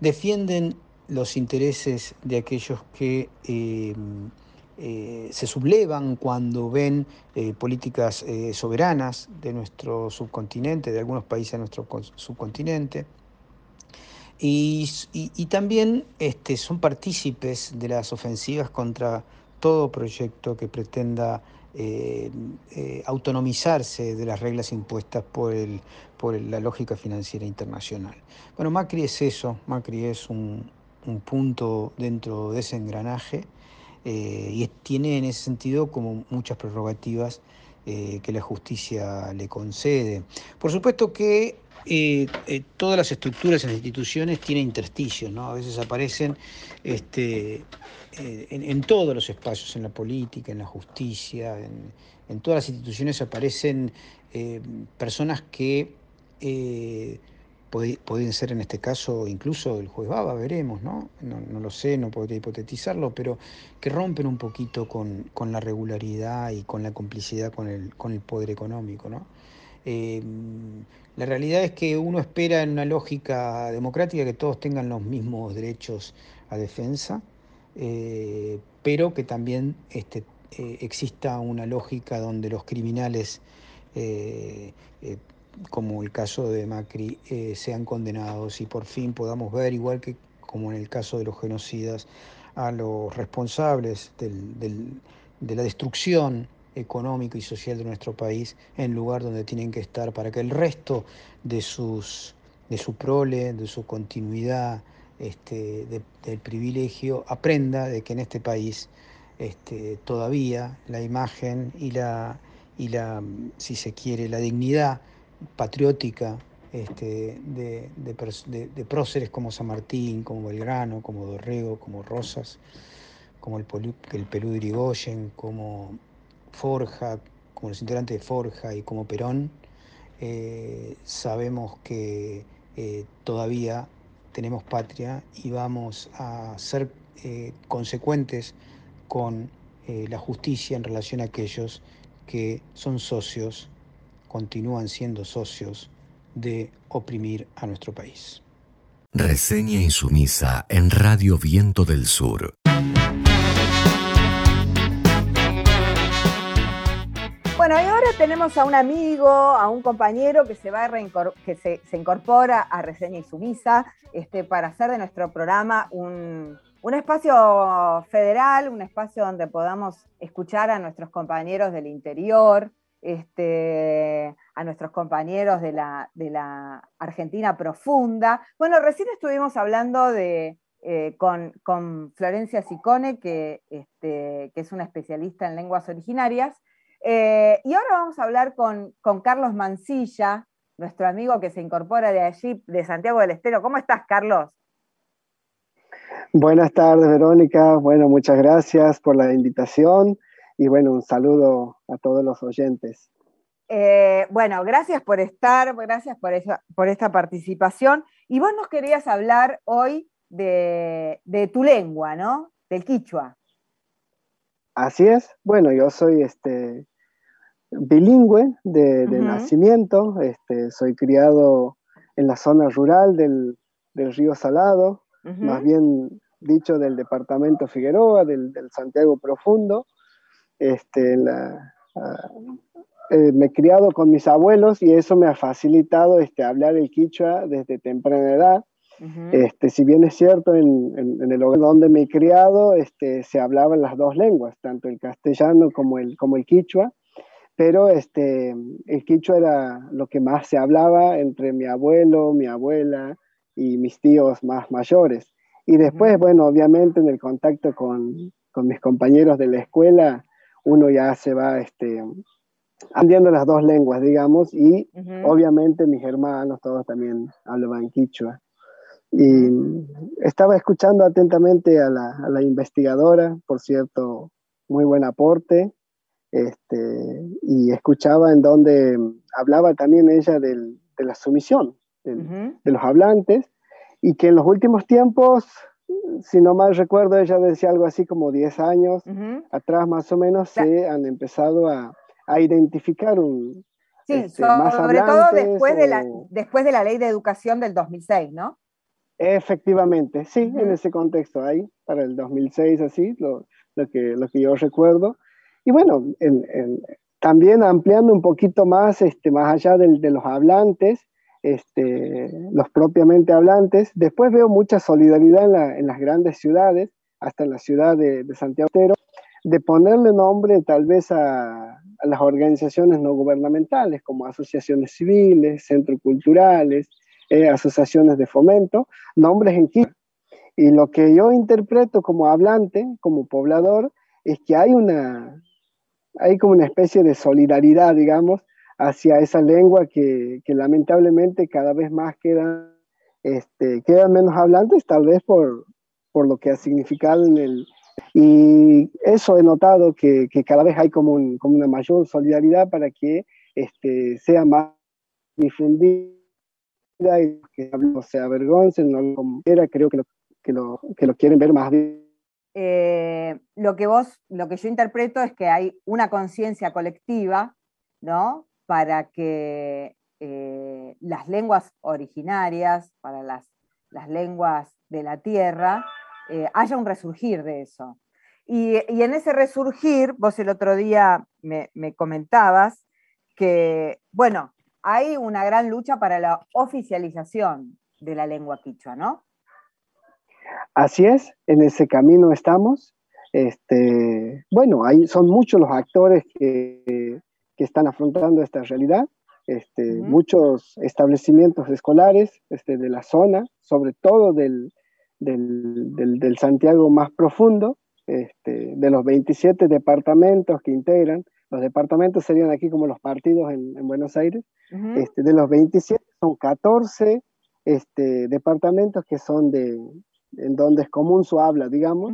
defienden los intereses de aquellos que eh, eh, se sublevan cuando ven eh, políticas eh, soberanas de nuestro subcontinente, de algunos países de nuestro subcontinente. Y, también este, son partícipes de las ofensivas contra todo proyecto que pretenda autonomizarse de las reglas impuestas por, la lógica financiera internacional. Bueno, Macri es eso, Macri es un punto dentro de ese engranaje eh, y tiene en ese sentido como muchas prerrogativas eh, que la justicia le concede. Por supuesto que eh, todas las estructuras y las instituciones tienen intersticios, ¿no? A veces aparecen este, en, todos los espacios, en la política, en la justicia, en, en todas las instituciones aparecen personas que pueden ser en este caso incluso el juez Baba, veremos, ¿no? ¿no? lo sé, no podría hipotetizarlo, pero que rompen un poquito con, la regularidad y con la complicidad con el, con el poder económico, ¿no? Eh, la realidad es que uno espera en una lógica democrática que todos tengan los mismos derechos a defensa, eh, pero que también este, eh, exista una lógica donde los criminales como el caso de Macri, eh, sean condenados y por fin podamos ver, igual que como en el caso de los genocidas, a los responsables de la destrucción económica y social de nuestro país en lugar donde tienen que estar para que el resto de, sus, de su prole, de su continuidad, este, del privilegio, aprenda de que en este país este, todavía la imagen y la, y la, si se quiere, la dignidad patriótica este, de, próceres como San Martín, como Belgrano, como Dorrego, como Rosas, como el, el Perú de Irigoyen, como Forja, como los integrantes de Forja y como Perón, eh, sabemos que eh, todavía tenemos patria y vamos a ser eh, consecuentes con la justicia en relación a aquellos que son socios, continúan siendo socios de oprimir a nuestro país. Reseña insumisa en Radio Viento del Sur. Bueno, y ahora tenemos a un amigo, a un compañero que se va a que se, incorpora a Reseña y Sumisa este, para hacer de nuestro programa un, espacio federal, un espacio donde podamos escuchar a nuestros compañeros del interior, este, a nuestros compañeros de la, de la Argentina profunda. Bueno, recién estuvimos hablando de, eh, con, con, Florencia Sicone, que, este, que es una especialista en lenguas originarias, eh, y ahora vamos a hablar con, Carlos Mancilla, nuestro amigo que se incorpora de allí, de Santiago del Estero. ¿Cómo estás, Carlos? Buenas tardes, Verónica. Bueno, muchas gracias por la invitación y bueno, un saludo a todos los oyentes. Eh, bueno, gracias por estar, gracias por, por esta participación. Y vos nos querías hablar hoy de, de tu lengua, ¿no? Del quichua. Así es. Bueno, yo soy este, bilingüe de, nacimiento, este, soy criado en la zona rural del, río Salado, más bien dicho del departamento Figueroa, del, Santiago Profundo. Este, ah, eh, me he criado con mis abuelos y eso me ha facilitado este, hablar el quichua desde temprana edad. este, si bien es cierto, en, en, el hogar donde me he criado este, se hablaban las dos lenguas, tanto el castellano como el, como el quichua pero este, el quichua era lo que más se hablaba entre mi abuelo, mi abuela y mis tíos más mayores. Y después, bueno, obviamente en el contacto con, con, mis compañeros de la escuela, uno ya se va este, aprendiendo las dos lenguas, digamos, y obviamente mis hermanos, todos también hablaban quichua. Y estaba escuchando atentamente a la, a la investigadora, por cierto, muy buen aporte este, y escuchaba en donde hablaba también ella de la sumisión de los hablantes y que en los últimos tiempos, si no mal recuerdo, ella decía algo así como 10 años atrás más o menos, se han empezado a, identificar un... Sí, este, sobre todo después, de la, después de la ley de educación del 2006, ¿no? Efectivamente, sí, en ese contexto, ahí, para el 2006, así, lo, lo, que, lo que yo recuerdo. Y bueno, también ampliando un poquito más, este, más allá de los hablantes, este, los propiamente hablantes, después veo mucha solidaridad en, las grandes ciudades, hasta en la ciudad de, Santiago, de ponerle nombre tal vez a, las organizaciones no gubernamentales, como asociaciones civiles, centros culturales, eh, asociaciones de fomento, nombres en quito. Y lo que yo interpreto como hablante, como poblador, es que hay una, hay como una especie de solidaridad, digamos, hacia esa lengua que, lamentablemente cada vez más quedan, este, quedan menos hablantes, tal vez por, por lo que ha significado en el... Y eso he notado que, cada vez hay como, como, una mayor solidaridad para que este, sea más difundida y que no se avergoncen, no lo creo que lo, que lo, que lo quieren ver más bien eh, lo que vos, lo que yo interpreto es que hay una conciencia colectiva, ¿no? Para que eh, las lenguas originarias, para las, lenguas de la tierra, eh, haya un resurgir de eso. Y, en ese resurgir, vos el otro día me, me comentabas que, bueno, hay una gran lucha para la oficialización de la lengua quichua, ¿no? Así es, en ese camino estamos. Este, bueno, ahí son muchos los actores que, están afrontando esta realidad. Este, Muchos establecimientos escolares este, de la zona, sobre todo del, del, Santiago más profundo, este, de los 27 departamentos que integran. Los departamentos serían aquí como los partidos en, Buenos Aires. este, de los 27 son 14 este, departamentos que son de, en donde es común su habla, digamos,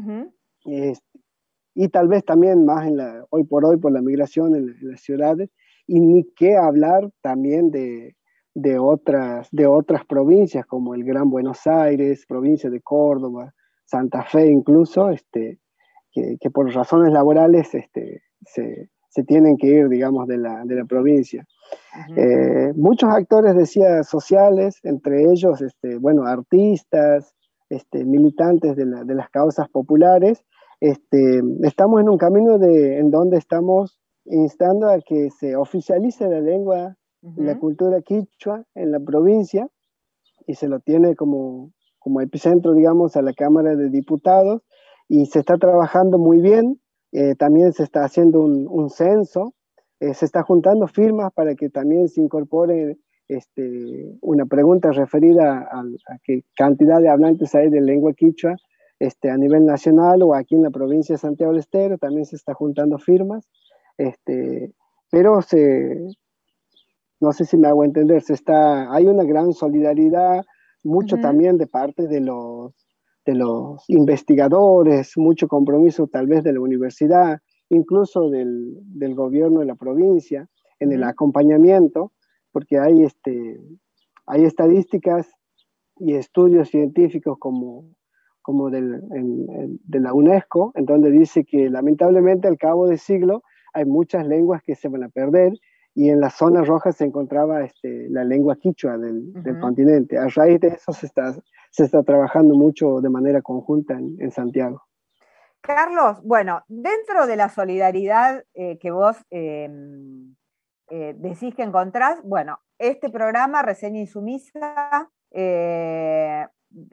y tal vez también más en la, hoy por hoy por la migración en, las ciudades, y ni qué hablar también de, de otras, de otras provincias como el Gran Buenos Aires, provincia de Córdoba, Santa Fe incluso, este, que, por razones laborales este, se, tienen que ir, digamos, de la, provincia. Eh, muchos actores, decía, sociales, entre ellos, este, bueno, artistas, este, militantes de, las causas populares, este, estamos en un camino de, en donde estamos instando a que se oficialice la lengua la cultura quichua en la provincia y se lo tiene como, como epicentro, digamos, a la Cámara de Diputados y se está trabajando muy bien. Eh, también se está haciendo un, censo, eh, se está juntando firmas para que también se incorpore este, una pregunta referida a, qué cantidad de hablantes hay de lengua quichua este, a nivel nacional o aquí en la provincia de Santiago del Estero, también se está juntando firmas, este, pero se, no sé si me hago entender, se está, hay una gran solidaridad, mucho también de parte de los, de los investigadores, mucho compromiso tal vez de la universidad, incluso del, del gobierno de la provincia, en el acompañamiento, porque hay, este, hay estadísticas y estudios científicos como, como del, de la UNESCO, en donde dice que lamentablemente al cabo del siglo hay muchas lenguas que se van a perder y en la zona roja se encontraba este, la lengua quichua del, continente. A raíz de eso se está, se está trabajando mucho de manera conjunta en, Santiago. Carlos, bueno, dentro de la solidaridad eh, que vos em, eh, decís que encontrás, bueno, este programa, Reseña Insumisa,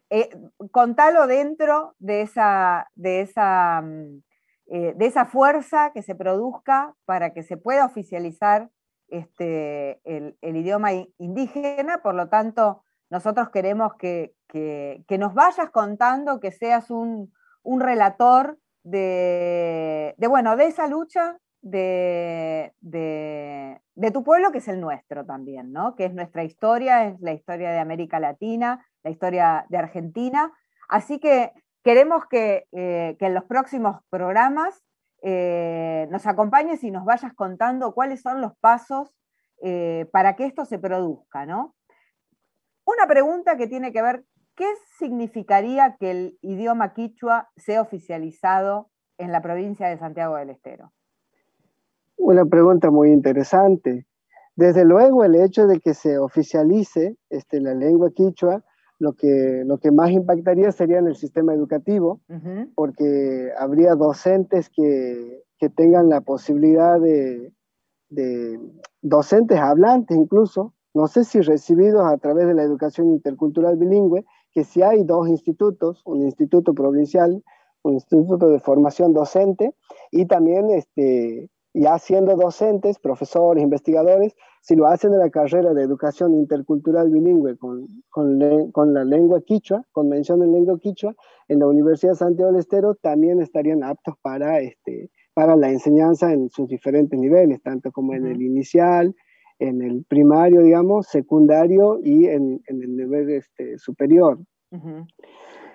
eh, contalo dentro de esa, de esa, mm, de esa fuerza que se produzca para que se pueda oficializar este, el, idioma indígena, por lo tanto, nosotros queremos que, nos vayas contando, que seas un, relator de, bueno, de esa lucha de, tu pueblo, que es el nuestro también, ¿no? que es nuestra historia, es la historia de América Latina, la historia de Argentina. Así que queremos que, eh, que en los próximos programas eh, nos acompañes y nos vayas contando cuáles son los pasos eh, para que esto se produzca, ¿no? Una pregunta que tiene que ver, ¿qué significaría que el idioma quichua sea oficializado en la provincia de Santiago del Estero? Una pregunta muy interesante. Desde luego, el hecho de que se oficialice este, la lengua quichua lo que, lo que más impactaría sería en el sistema educativo, porque habría docentes que, que tengan la posibilidad de, de, docentes hablantes incluso, no sé si recibidos a través de la educación intercultural bilingüe, que si hay dos institutos, un instituto provincial, un instituto de formación docente y también este, ya siendo docentes, profesores, investigadores, si lo hacen en la carrera de educación intercultural bilingüe con, con, la lengua quichua, con mención en lengua quichua, en la Universidad de Santiago del Estero también estarían aptos para, este, para la enseñanza en sus diferentes niveles, tanto como en el inicial, en el primario, digamos, secundario y en, el nivel este, superior.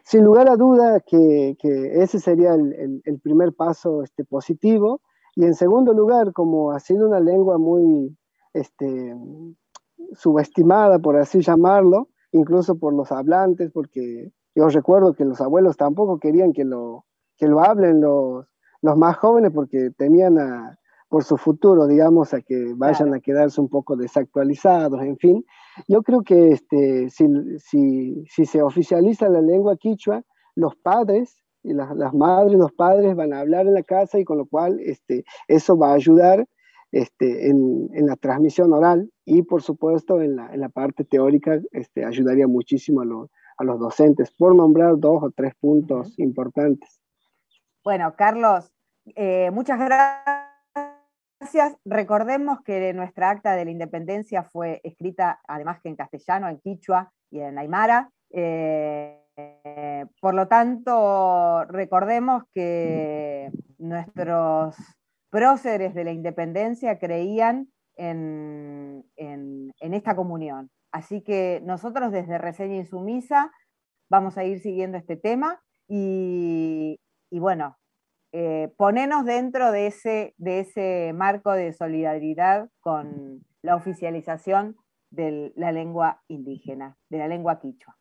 Sin lugar a duda que, que ese sería el, el, primer paso este, positivo. Y en segundo lugar, como ha sido una lengua muy este, subestimada, por así llamarlo, incluso por los hablantes, porque yo recuerdo que los abuelos tampoco querían que lo, que lo hablen los, los más jóvenes porque temían a, por su futuro, digamos, a que vayan a quedarse un poco desactualizados, en fin. Yo creo que este, si, si, si se oficializa la lengua quichua, los padres y las, las, madres, los padres van a hablar en la casa y con lo cual este, eso va a ayudar este, en, en, la transmisión oral y por supuesto en la, en la parte teórica este, ayudaría muchísimo a, a, los docentes, por nombrar dos o tres puntos importantes. Bueno, Carlos, eh, muchas gracias. Recordemos que nuestra acta de la independencia fue escrita, además que en castellano, en quichua y en aymara. Eh, por lo tanto, recordemos que nuestros próceres de la independencia creían en, esta comunión. Así que nosotros desde Reseña Insumisa vamos a ir siguiendo este tema y, bueno, eh, ponernos dentro de ese, de ese marco de solidaridad con la oficialización de la lengua indígena, de la lengua quichua.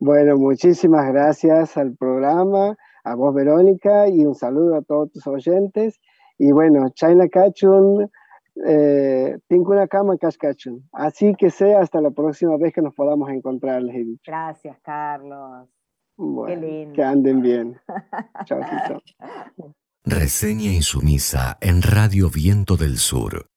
Bueno, muchísimas gracias al programa, a vos Verónica, y un saludo a todos tus oyentes. Y bueno, China Cachun, eh, una Cama Cachun. Así que sea hasta la próxima vez que nos podamos encontrar, les Gracias, Carlos. Qué lindo. Que anden bien. (laughs) chao, chao. Reseña insumisa en Radio Viento del Sur.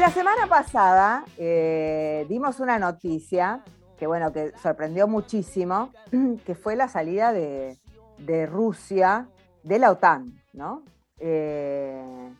La semana pasada eh, dimos una noticia que, bueno, que sorprendió muchísimo, (clears throat) que fue la salida de, Rusia de la OTAN, ¿no? Eh,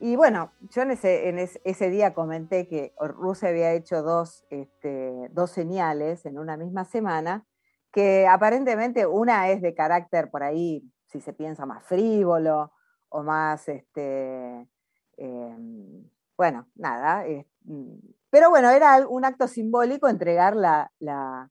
y bueno, yo en ese, día comenté que Rusia había hecho dos, este, dos señales en una misma semana, que aparentemente una es de carácter por ahí, si se piensa más frívolo o más este, em, bueno, nada. Mm, pero bueno, era un acto simbólico entregar la, la,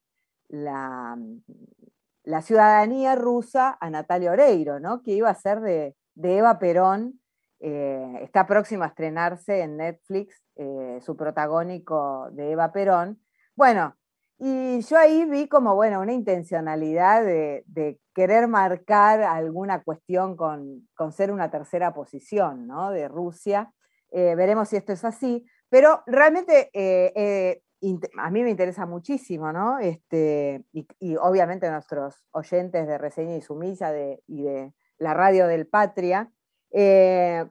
ciudadanía rusa a Natalia Oreiro, ¿no? que iba a ser de, Eva Perón. Eh, está próximo a estrenarse en Netflix eh, su protagónico de Eva Perón. Bueno, y yo ahí vi como, bueno, una intencionalidad de, querer marcar alguna cuestión con, con, ser una tercera posición, ¿no? De Rusia. Eh, veremos si esto es así, pero realmente eh, eh, a mí me interesa muchísimo, ¿no? Este, y, obviamente nuestros oyentes de Reseña y Sumisa y de la radio del Patria,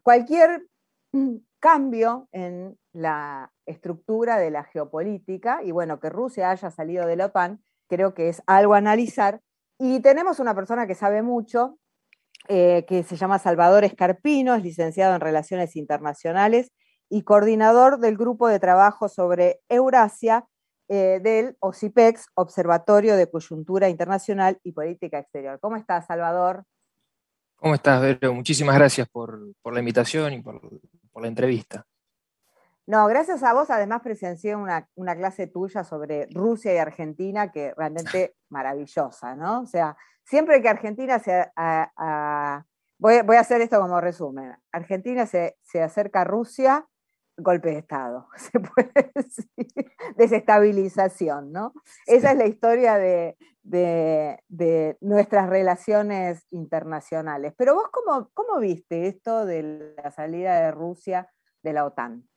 cualquier (clears throat) cambio en la estructura de la geopolítica, y bueno, que Rusia haya salido de la OTAN, creo que es algo a analizar. Y tenemos una persona que sabe mucho, eh, que se llama Salvador Escarpino, es licenciado en Relaciones Internacionales y coordinador del grupo de trabajo sobre Eurasia eh, del OCIPEX, Observatorio de Coyuntura Internacional y Política Exterior. ¿Cómo estás, Salvador? ¿Cómo estás, Vero? Muchísimas gracias por, la invitación y por, la entrevista. No, gracias a vos. Además presencié una, una, clase tuya sobre Rusia y Argentina que realmente (laughs) maravillosa, ¿no? O sea, siempre que Argentina se... voy, a hacer esto como resumen. Argentina se, acerca a Rusia, golpe de Estado, (laughs) se puede decir, desestabilización, ¿no? Esa es la historia de, nuestras relaciones internacionales. Pero vos, cómo, ¿cómo viste esto de la salida de Rusia de la OTAN?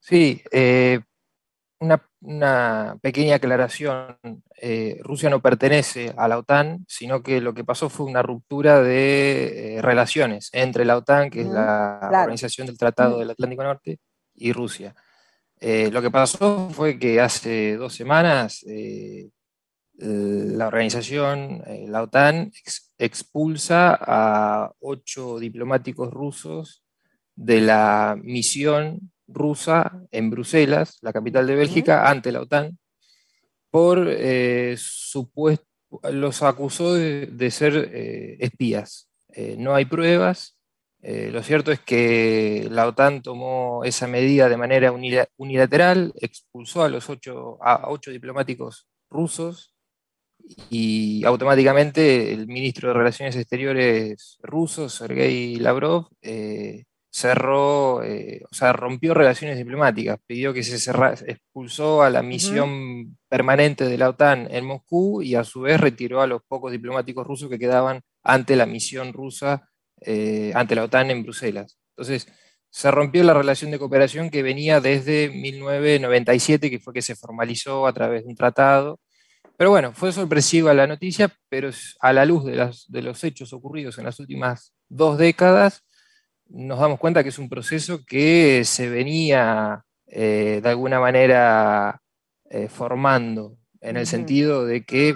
Sí, eh, una, pequeña aclaración. Eh, Rusia no pertenece a la OTAN, sino que lo que pasó fue una ruptura de eh, relaciones entre la OTAN, que es la organización del Tratado del Atlántico Norte, y Rusia. Lo que pasó fue que hace dos semanas la organización, la OTAN, expulsa a ocho diplomáticos rusos de la misión rusa en Bruselas, la capital de Bélgica, ante la OTAN, por eh, supuesto, los acusó de, ser eh, espías. Eh, no hay pruebas. lo cierto es que la OTAN tomó esa medida de manera unilateral, expulsó a los ocho, a ocho diplomáticos rusos y automáticamente el ministro de Relaciones Exteriores ruso, Sergei Lavrov, cerró, eh, o sea, rompió relaciones diplomáticas, pidió que se expulsó a la misión permanente de la OTAN en Moscú y a su vez retiró a los pocos diplomáticos rusos que quedaban ante la misión rusa, eh, ante la OTAN en Bruselas. Entonces, se rompió la relación de cooperación que venía desde 1997, que fue que se formalizó a través de un tratado. Pero bueno, fue sorpresiva la noticia, pero a la luz de, de los hechos ocurridos en las últimas dos décadas, nos damos cuenta que es un proceso que se venía eh, de alguna manera eh, formando, en el sentido de que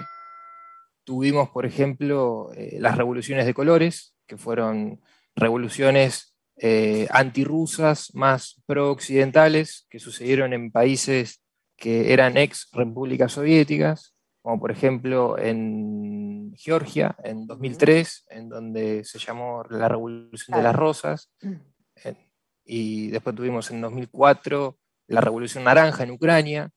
tuvimos, por ejemplo, eh, las revoluciones de colores, que fueron revoluciones antirrusas más pro-occidentales, que sucedieron en países que eran ex repúblicas soviéticas, como por ejemplo en Georgia en 2003, en donde se llamó la Revolución de las Rosas, mm. y después tuvimos en 2004 la Revolución Naranja en Ucrania,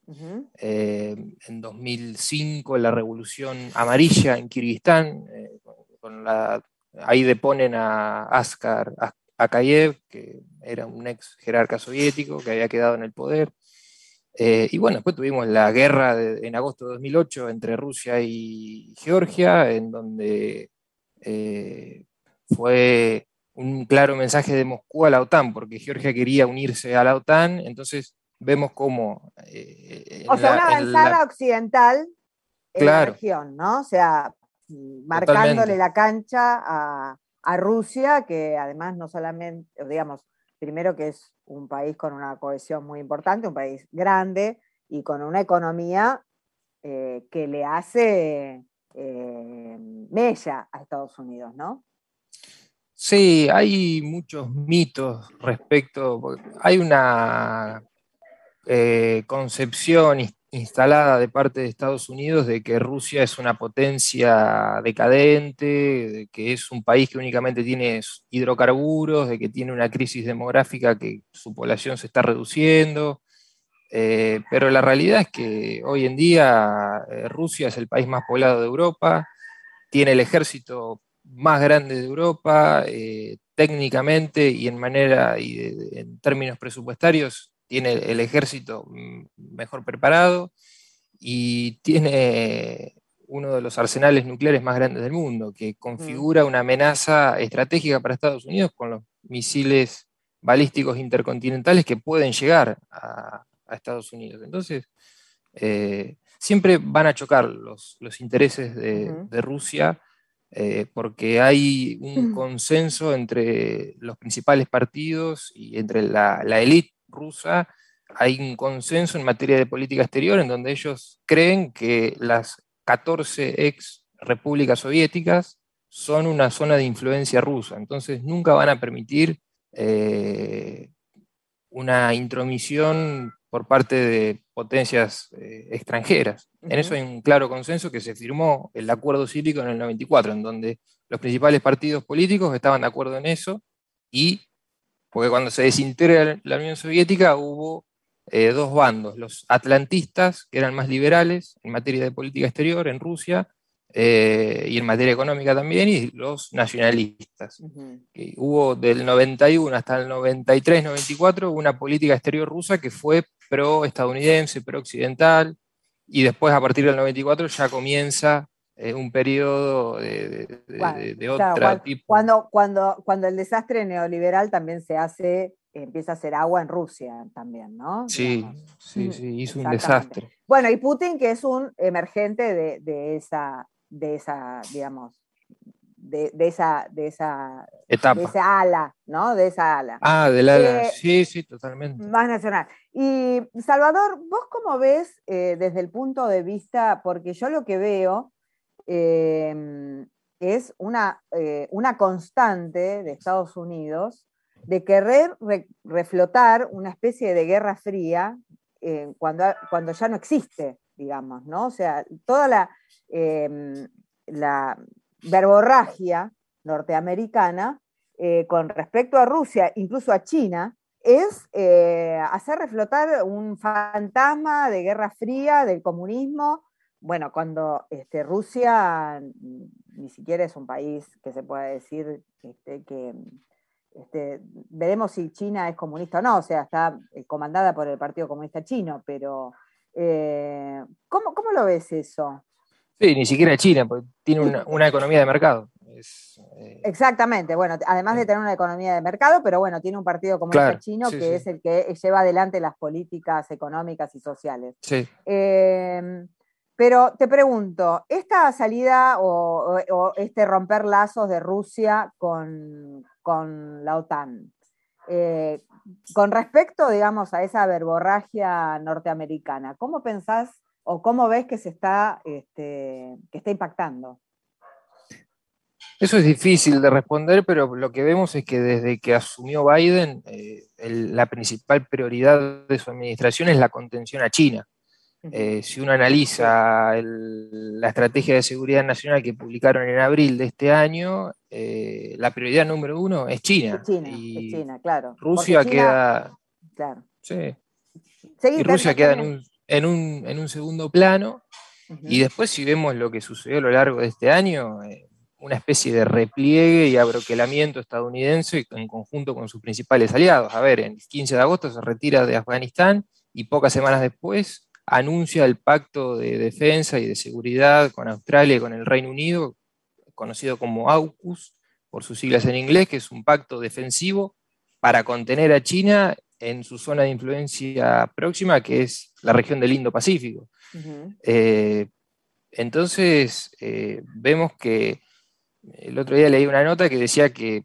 eh, en 2005 la Revolución Amarilla en Kirguistán, eh, con la ahí deponen a Askar Akayev, que era un ex jerarca soviético que había quedado en el poder. Eh, y bueno, después tuvimos la guerra en agosto de 2008 entre Rusia y Georgia, en donde eh, fue un claro mensaje de Moscú a la OTAN, porque Georgia quería unirse a la OTAN, entonces vemos cómo... Eh, o sea, una avanzada occidental en la región, ¿no? O sea, marcándole la cancha a, a Rusia, que además no solamente, digamos, primero que es un país con una cohesión muy importante, un país grande y con una economía eh, que le hace eh, mella a Estados Unidos, ¿no? Sí, hay muchos mitos respecto, hay una eh, concepción instalada de parte de Estados Unidos de que Rusia es una potencia decadente, de que es un país que únicamente tiene hidrocarburos, de que tiene una crisis demográfica que su población se está reduciendo. Eh, pero la realidad es que hoy en día eh, Rusia es el país más poblado de Europa, tiene el ejército más grande de Europa, eh, técnicamente y en manera y en términos presupuestarios tiene el ejército mm, mejor preparado y tiene uno de los arsenales nucleares más grandes del mundo, que configura una amenaza estratégica para Estados Unidos con los misiles balísticos intercontinentales que pueden llegar a, Estados Unidos. Entonces, eh, siempre van a chocar los, intereses de, Rusia eh, porque hay un consenso entre los principales partidos y entre la élite rusa hay un consenso en materia de política exterior en donde ellos creen que las 14 ex repúblicas soviéticas son una zona de influencia rusa, entonces nunca van a permitir eh, una intromisión por parte de potencias eh, extranjeras. En eso hay un claro consenso que se firmó el acuerdo cívico en el 94, en donde los principales partidos políticos estaban de acuerdo en eso y porque cuando se desintegra la Unión Soviética hubo eh, dos bandos, los atlantistas, que eran más liberales en materia de política exterior en Rusia, eh, y en materia económica también, y los nacionalistas. hubo del 91 hasta el 93-94 una política exterior rusa que fue pro-estadounidense, pro-occidental, y después a partir del 94 ya comienza es un periodo de, otro tipo. Cuando, cuando, cuando el desastre neoliberal también se hace, empieza a hacer agua en Rusia también, ¿no? Sí, sí, sí, hizo un desastre. Bueno, y Putin, que es un emergente de, esa, de esa, digamos, de, esa, de esa etapa. De esa ala, ¿no? De esa ala. Ah, del ala, eh, sí, sí, totalmente. Más nacional. Y Salvador, ¿vos cómo ves eh, desde el punto de vista, porque yo lo que veo Em, es una, eh, una, constante de Estados Unidos de querer reflotar una especie de guerra fría eh, cuando, cuando, ya no existe, digamos, ¿no? O sea, toda la, em, la verborragia norteamericana eh, con respecto a Rusia, incluso a China, es hacer reflotar un fantasma de guerra fría, del comunismo, bueno, cuando este, Rusia ni siquiera es un país que se pueda decir este, que este, veremos si China es comunista o no, o sea, está eh, comandada por el Partido Comunista Chino, pero eh, ¿cómo, lo ves eso? Sí, ni siquiera China, porque tiene una, economía de mercado. Eh, Exactamente, bueno, además de tener una economía de mercado, pero bueno, tiene un partido comunista chino que es el que lleva adelante las políticas económicas y sociales. Sí. Pero te pregunto, esta salida o, este romper lazos de Rusia con, la OTAN, eh, con respecto, digamos, a esa verborragia norteamericana, ¿cómo pensás o cómo ves que se está, este, que está impactando? Eso es difícil de responder, pero lo que vemos es que desde que asumió Biden, eh, la principal prioridad de su administración es la contención a China. Eh, si uno analiza la estrategia de seguridad nacional que publicaron en abril de este año, eh, la prioridad número uno es China. y claro. Rusia queda. Claro. Sí. y Rusia queda en un, segundo plano. Y después, si vemos lo que sucedió a lo largo de este año, eh, una especie de repliegue y abroquelamiento estadounidense en conjunto con sus principales aliados. A ver, el 15 de agosto se retira de Afganistán y pocas semanas después anuncia el pacto de defensa y de seguridad con Australia y con el Reino Unido, conocido como AUKUS, por sus siglas en inglés, que es un pacto defensivo para contener a China en su zona de influencia próxima, que es la región del Indo-Pacífico. Eh, entonces, eh, vemos que el otro día leí una nota que decía que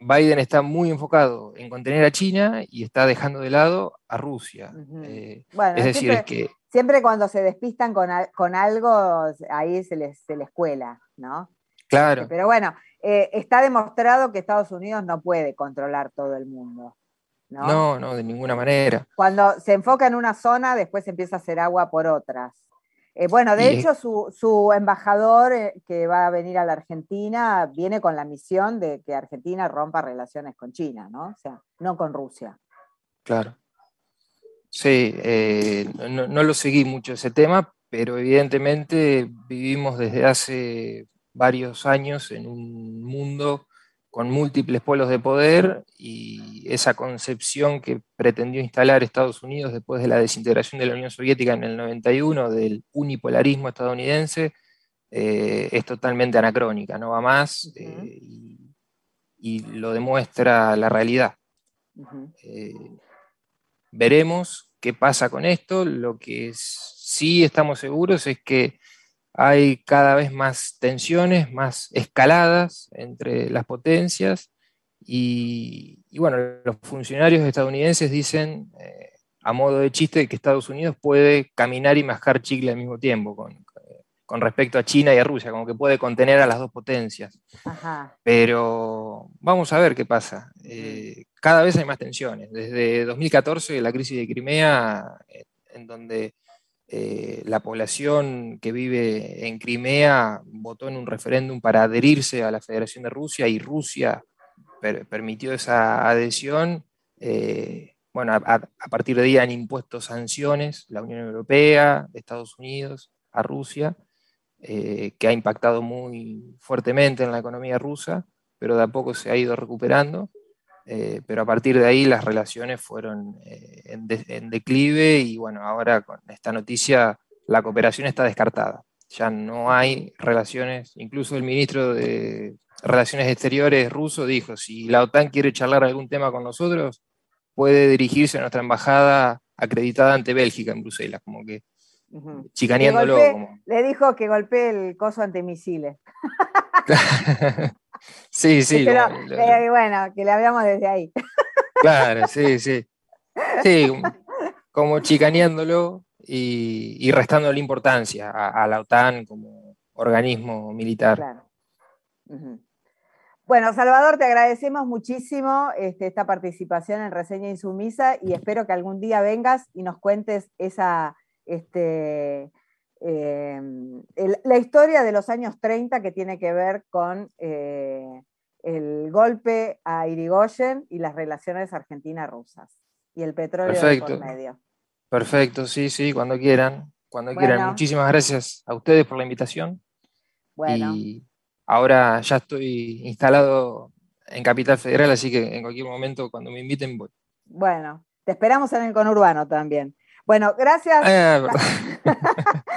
Biden está muy enfocado en contener a China y está dejando de lado a Rusia. Eh, es decir, siempre, que... Siempre cuando se despistan con, algo, ahí se les, se les cuela, ¿no? Claro. Pero bueno, eh, está demostrado que Estados Unidos no puede controlar todo el mundo. ¿no? no, no, de ninguna manera. Cuando se enfoca en una zona, después empieza a hacer agua por otras. Eh, bueno, de hecho, su, embajador eh, que va a venir a la Argentina viene con la misión de que Argentina rompa relaciones con China, ¿no? O sea, no con Rusia. Claro. Sí, no, no, lo seguí mucho ese tema, pero evidentemente vivimos desde hace varios años en un mundo con múltiples polos de poder y esa concepción que pretendió instalar Estados Unidos después de la desintegración de la Unión Soviética en el 91, del unipolarismo estadounidense, eh, es totalmente anacrónica, no va más eh, y, lo demuestra la realidad. Eh, veremos qué pasa con esto, lo que sí estamos seguros es que hay cada vez más tensiones, más escaladas entre las potencias y, bueno, los funcionarios estadounidenses dicen, eh, a modo de chiste, que Estados Unidos puede caminar y mascar chicle al mismo tiempo con, respecto a China y a Rusia, como que puede contener a las dos potencias. Pero vamos a ver qué pasa. Eh, cada vez hay más tensiones. Desde 2014, la crisis de Crimea, en donde eh, la población que vive en Crimea votó en un referéndum para adherirse a la Federación de Rusia y Rusia permitió esa adhesión. Eh, bueno, a, partir de ahí han impuesto sanciones la Unión Europea, Estados Unidos, a Rusia, eh, que ha impactado muy fuertemente en la economía rusa, pero de a poco se ha ido recuperando. Eh, pero a partir de ahí las relaciones fueron eh, en, declive y bueno, ahora con esta noticia la cooperación está descartada. Ya no hay relaciones, incluso el ministro de Relaciones Exteriores ruso dijo, si la OTAN quiere charlar algún tema con nosotros, puede dirigirse a nuestra embajada acreditada ante Bélgica en Bruselas, como que chicaneándolo. Le dijo que golpee el coso antimisiles. (laughs) Sí, sí. Eh, bueno, que le hablamos desde ahí. Claro, sí, sí. Sí, como chicaneándolo y, y restándole importancia a, la OTAN como organismo militar. Bueno, Salvador, te agradecemos muchísimo este, esta participación en Reseña Insumisa y espero que algún día vengas y nos cuentes esa, este, Em, la historia de los años 30 que tiene que ver con eh, el golpe a Irigoyen y las relaciones argentinas-rusas y el petróleo Perfecto. por medio. Perfecto, sí, sí, cuando quieran, cuando quieran. Muchísimas gracias a ustedes por la invitación. Bueno. Y ahora ya estoy instalado en Capital Federal, así que en cualquier momento cuando me inviten voy. Bueno, te esperamos en el conurbano también. Bueno, gracias. (laughs) Ah,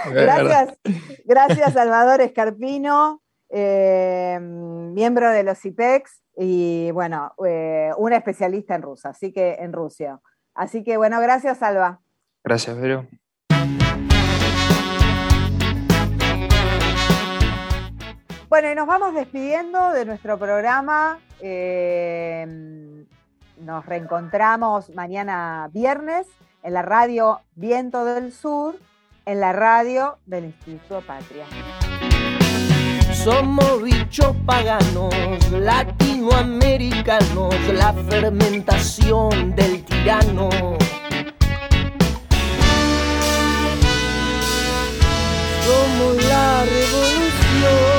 (laughs) gracias, gracias Salvador Escarpino, eh, miembro de los IPEX y bueno, eh, un especialista en Rusia, así que en Rusia. Así que bueno, gracias Salva. Gracias, Vero. Bueno, y nos vamos despidiendo de nuestro programa. Eh, nos reencontramos mañana viernes en la radio Viento del Sur, en la radio del Instituto Patria. Somos bichos paganos, latinoamericanos, la fermentación del tirano. Somos la revolución.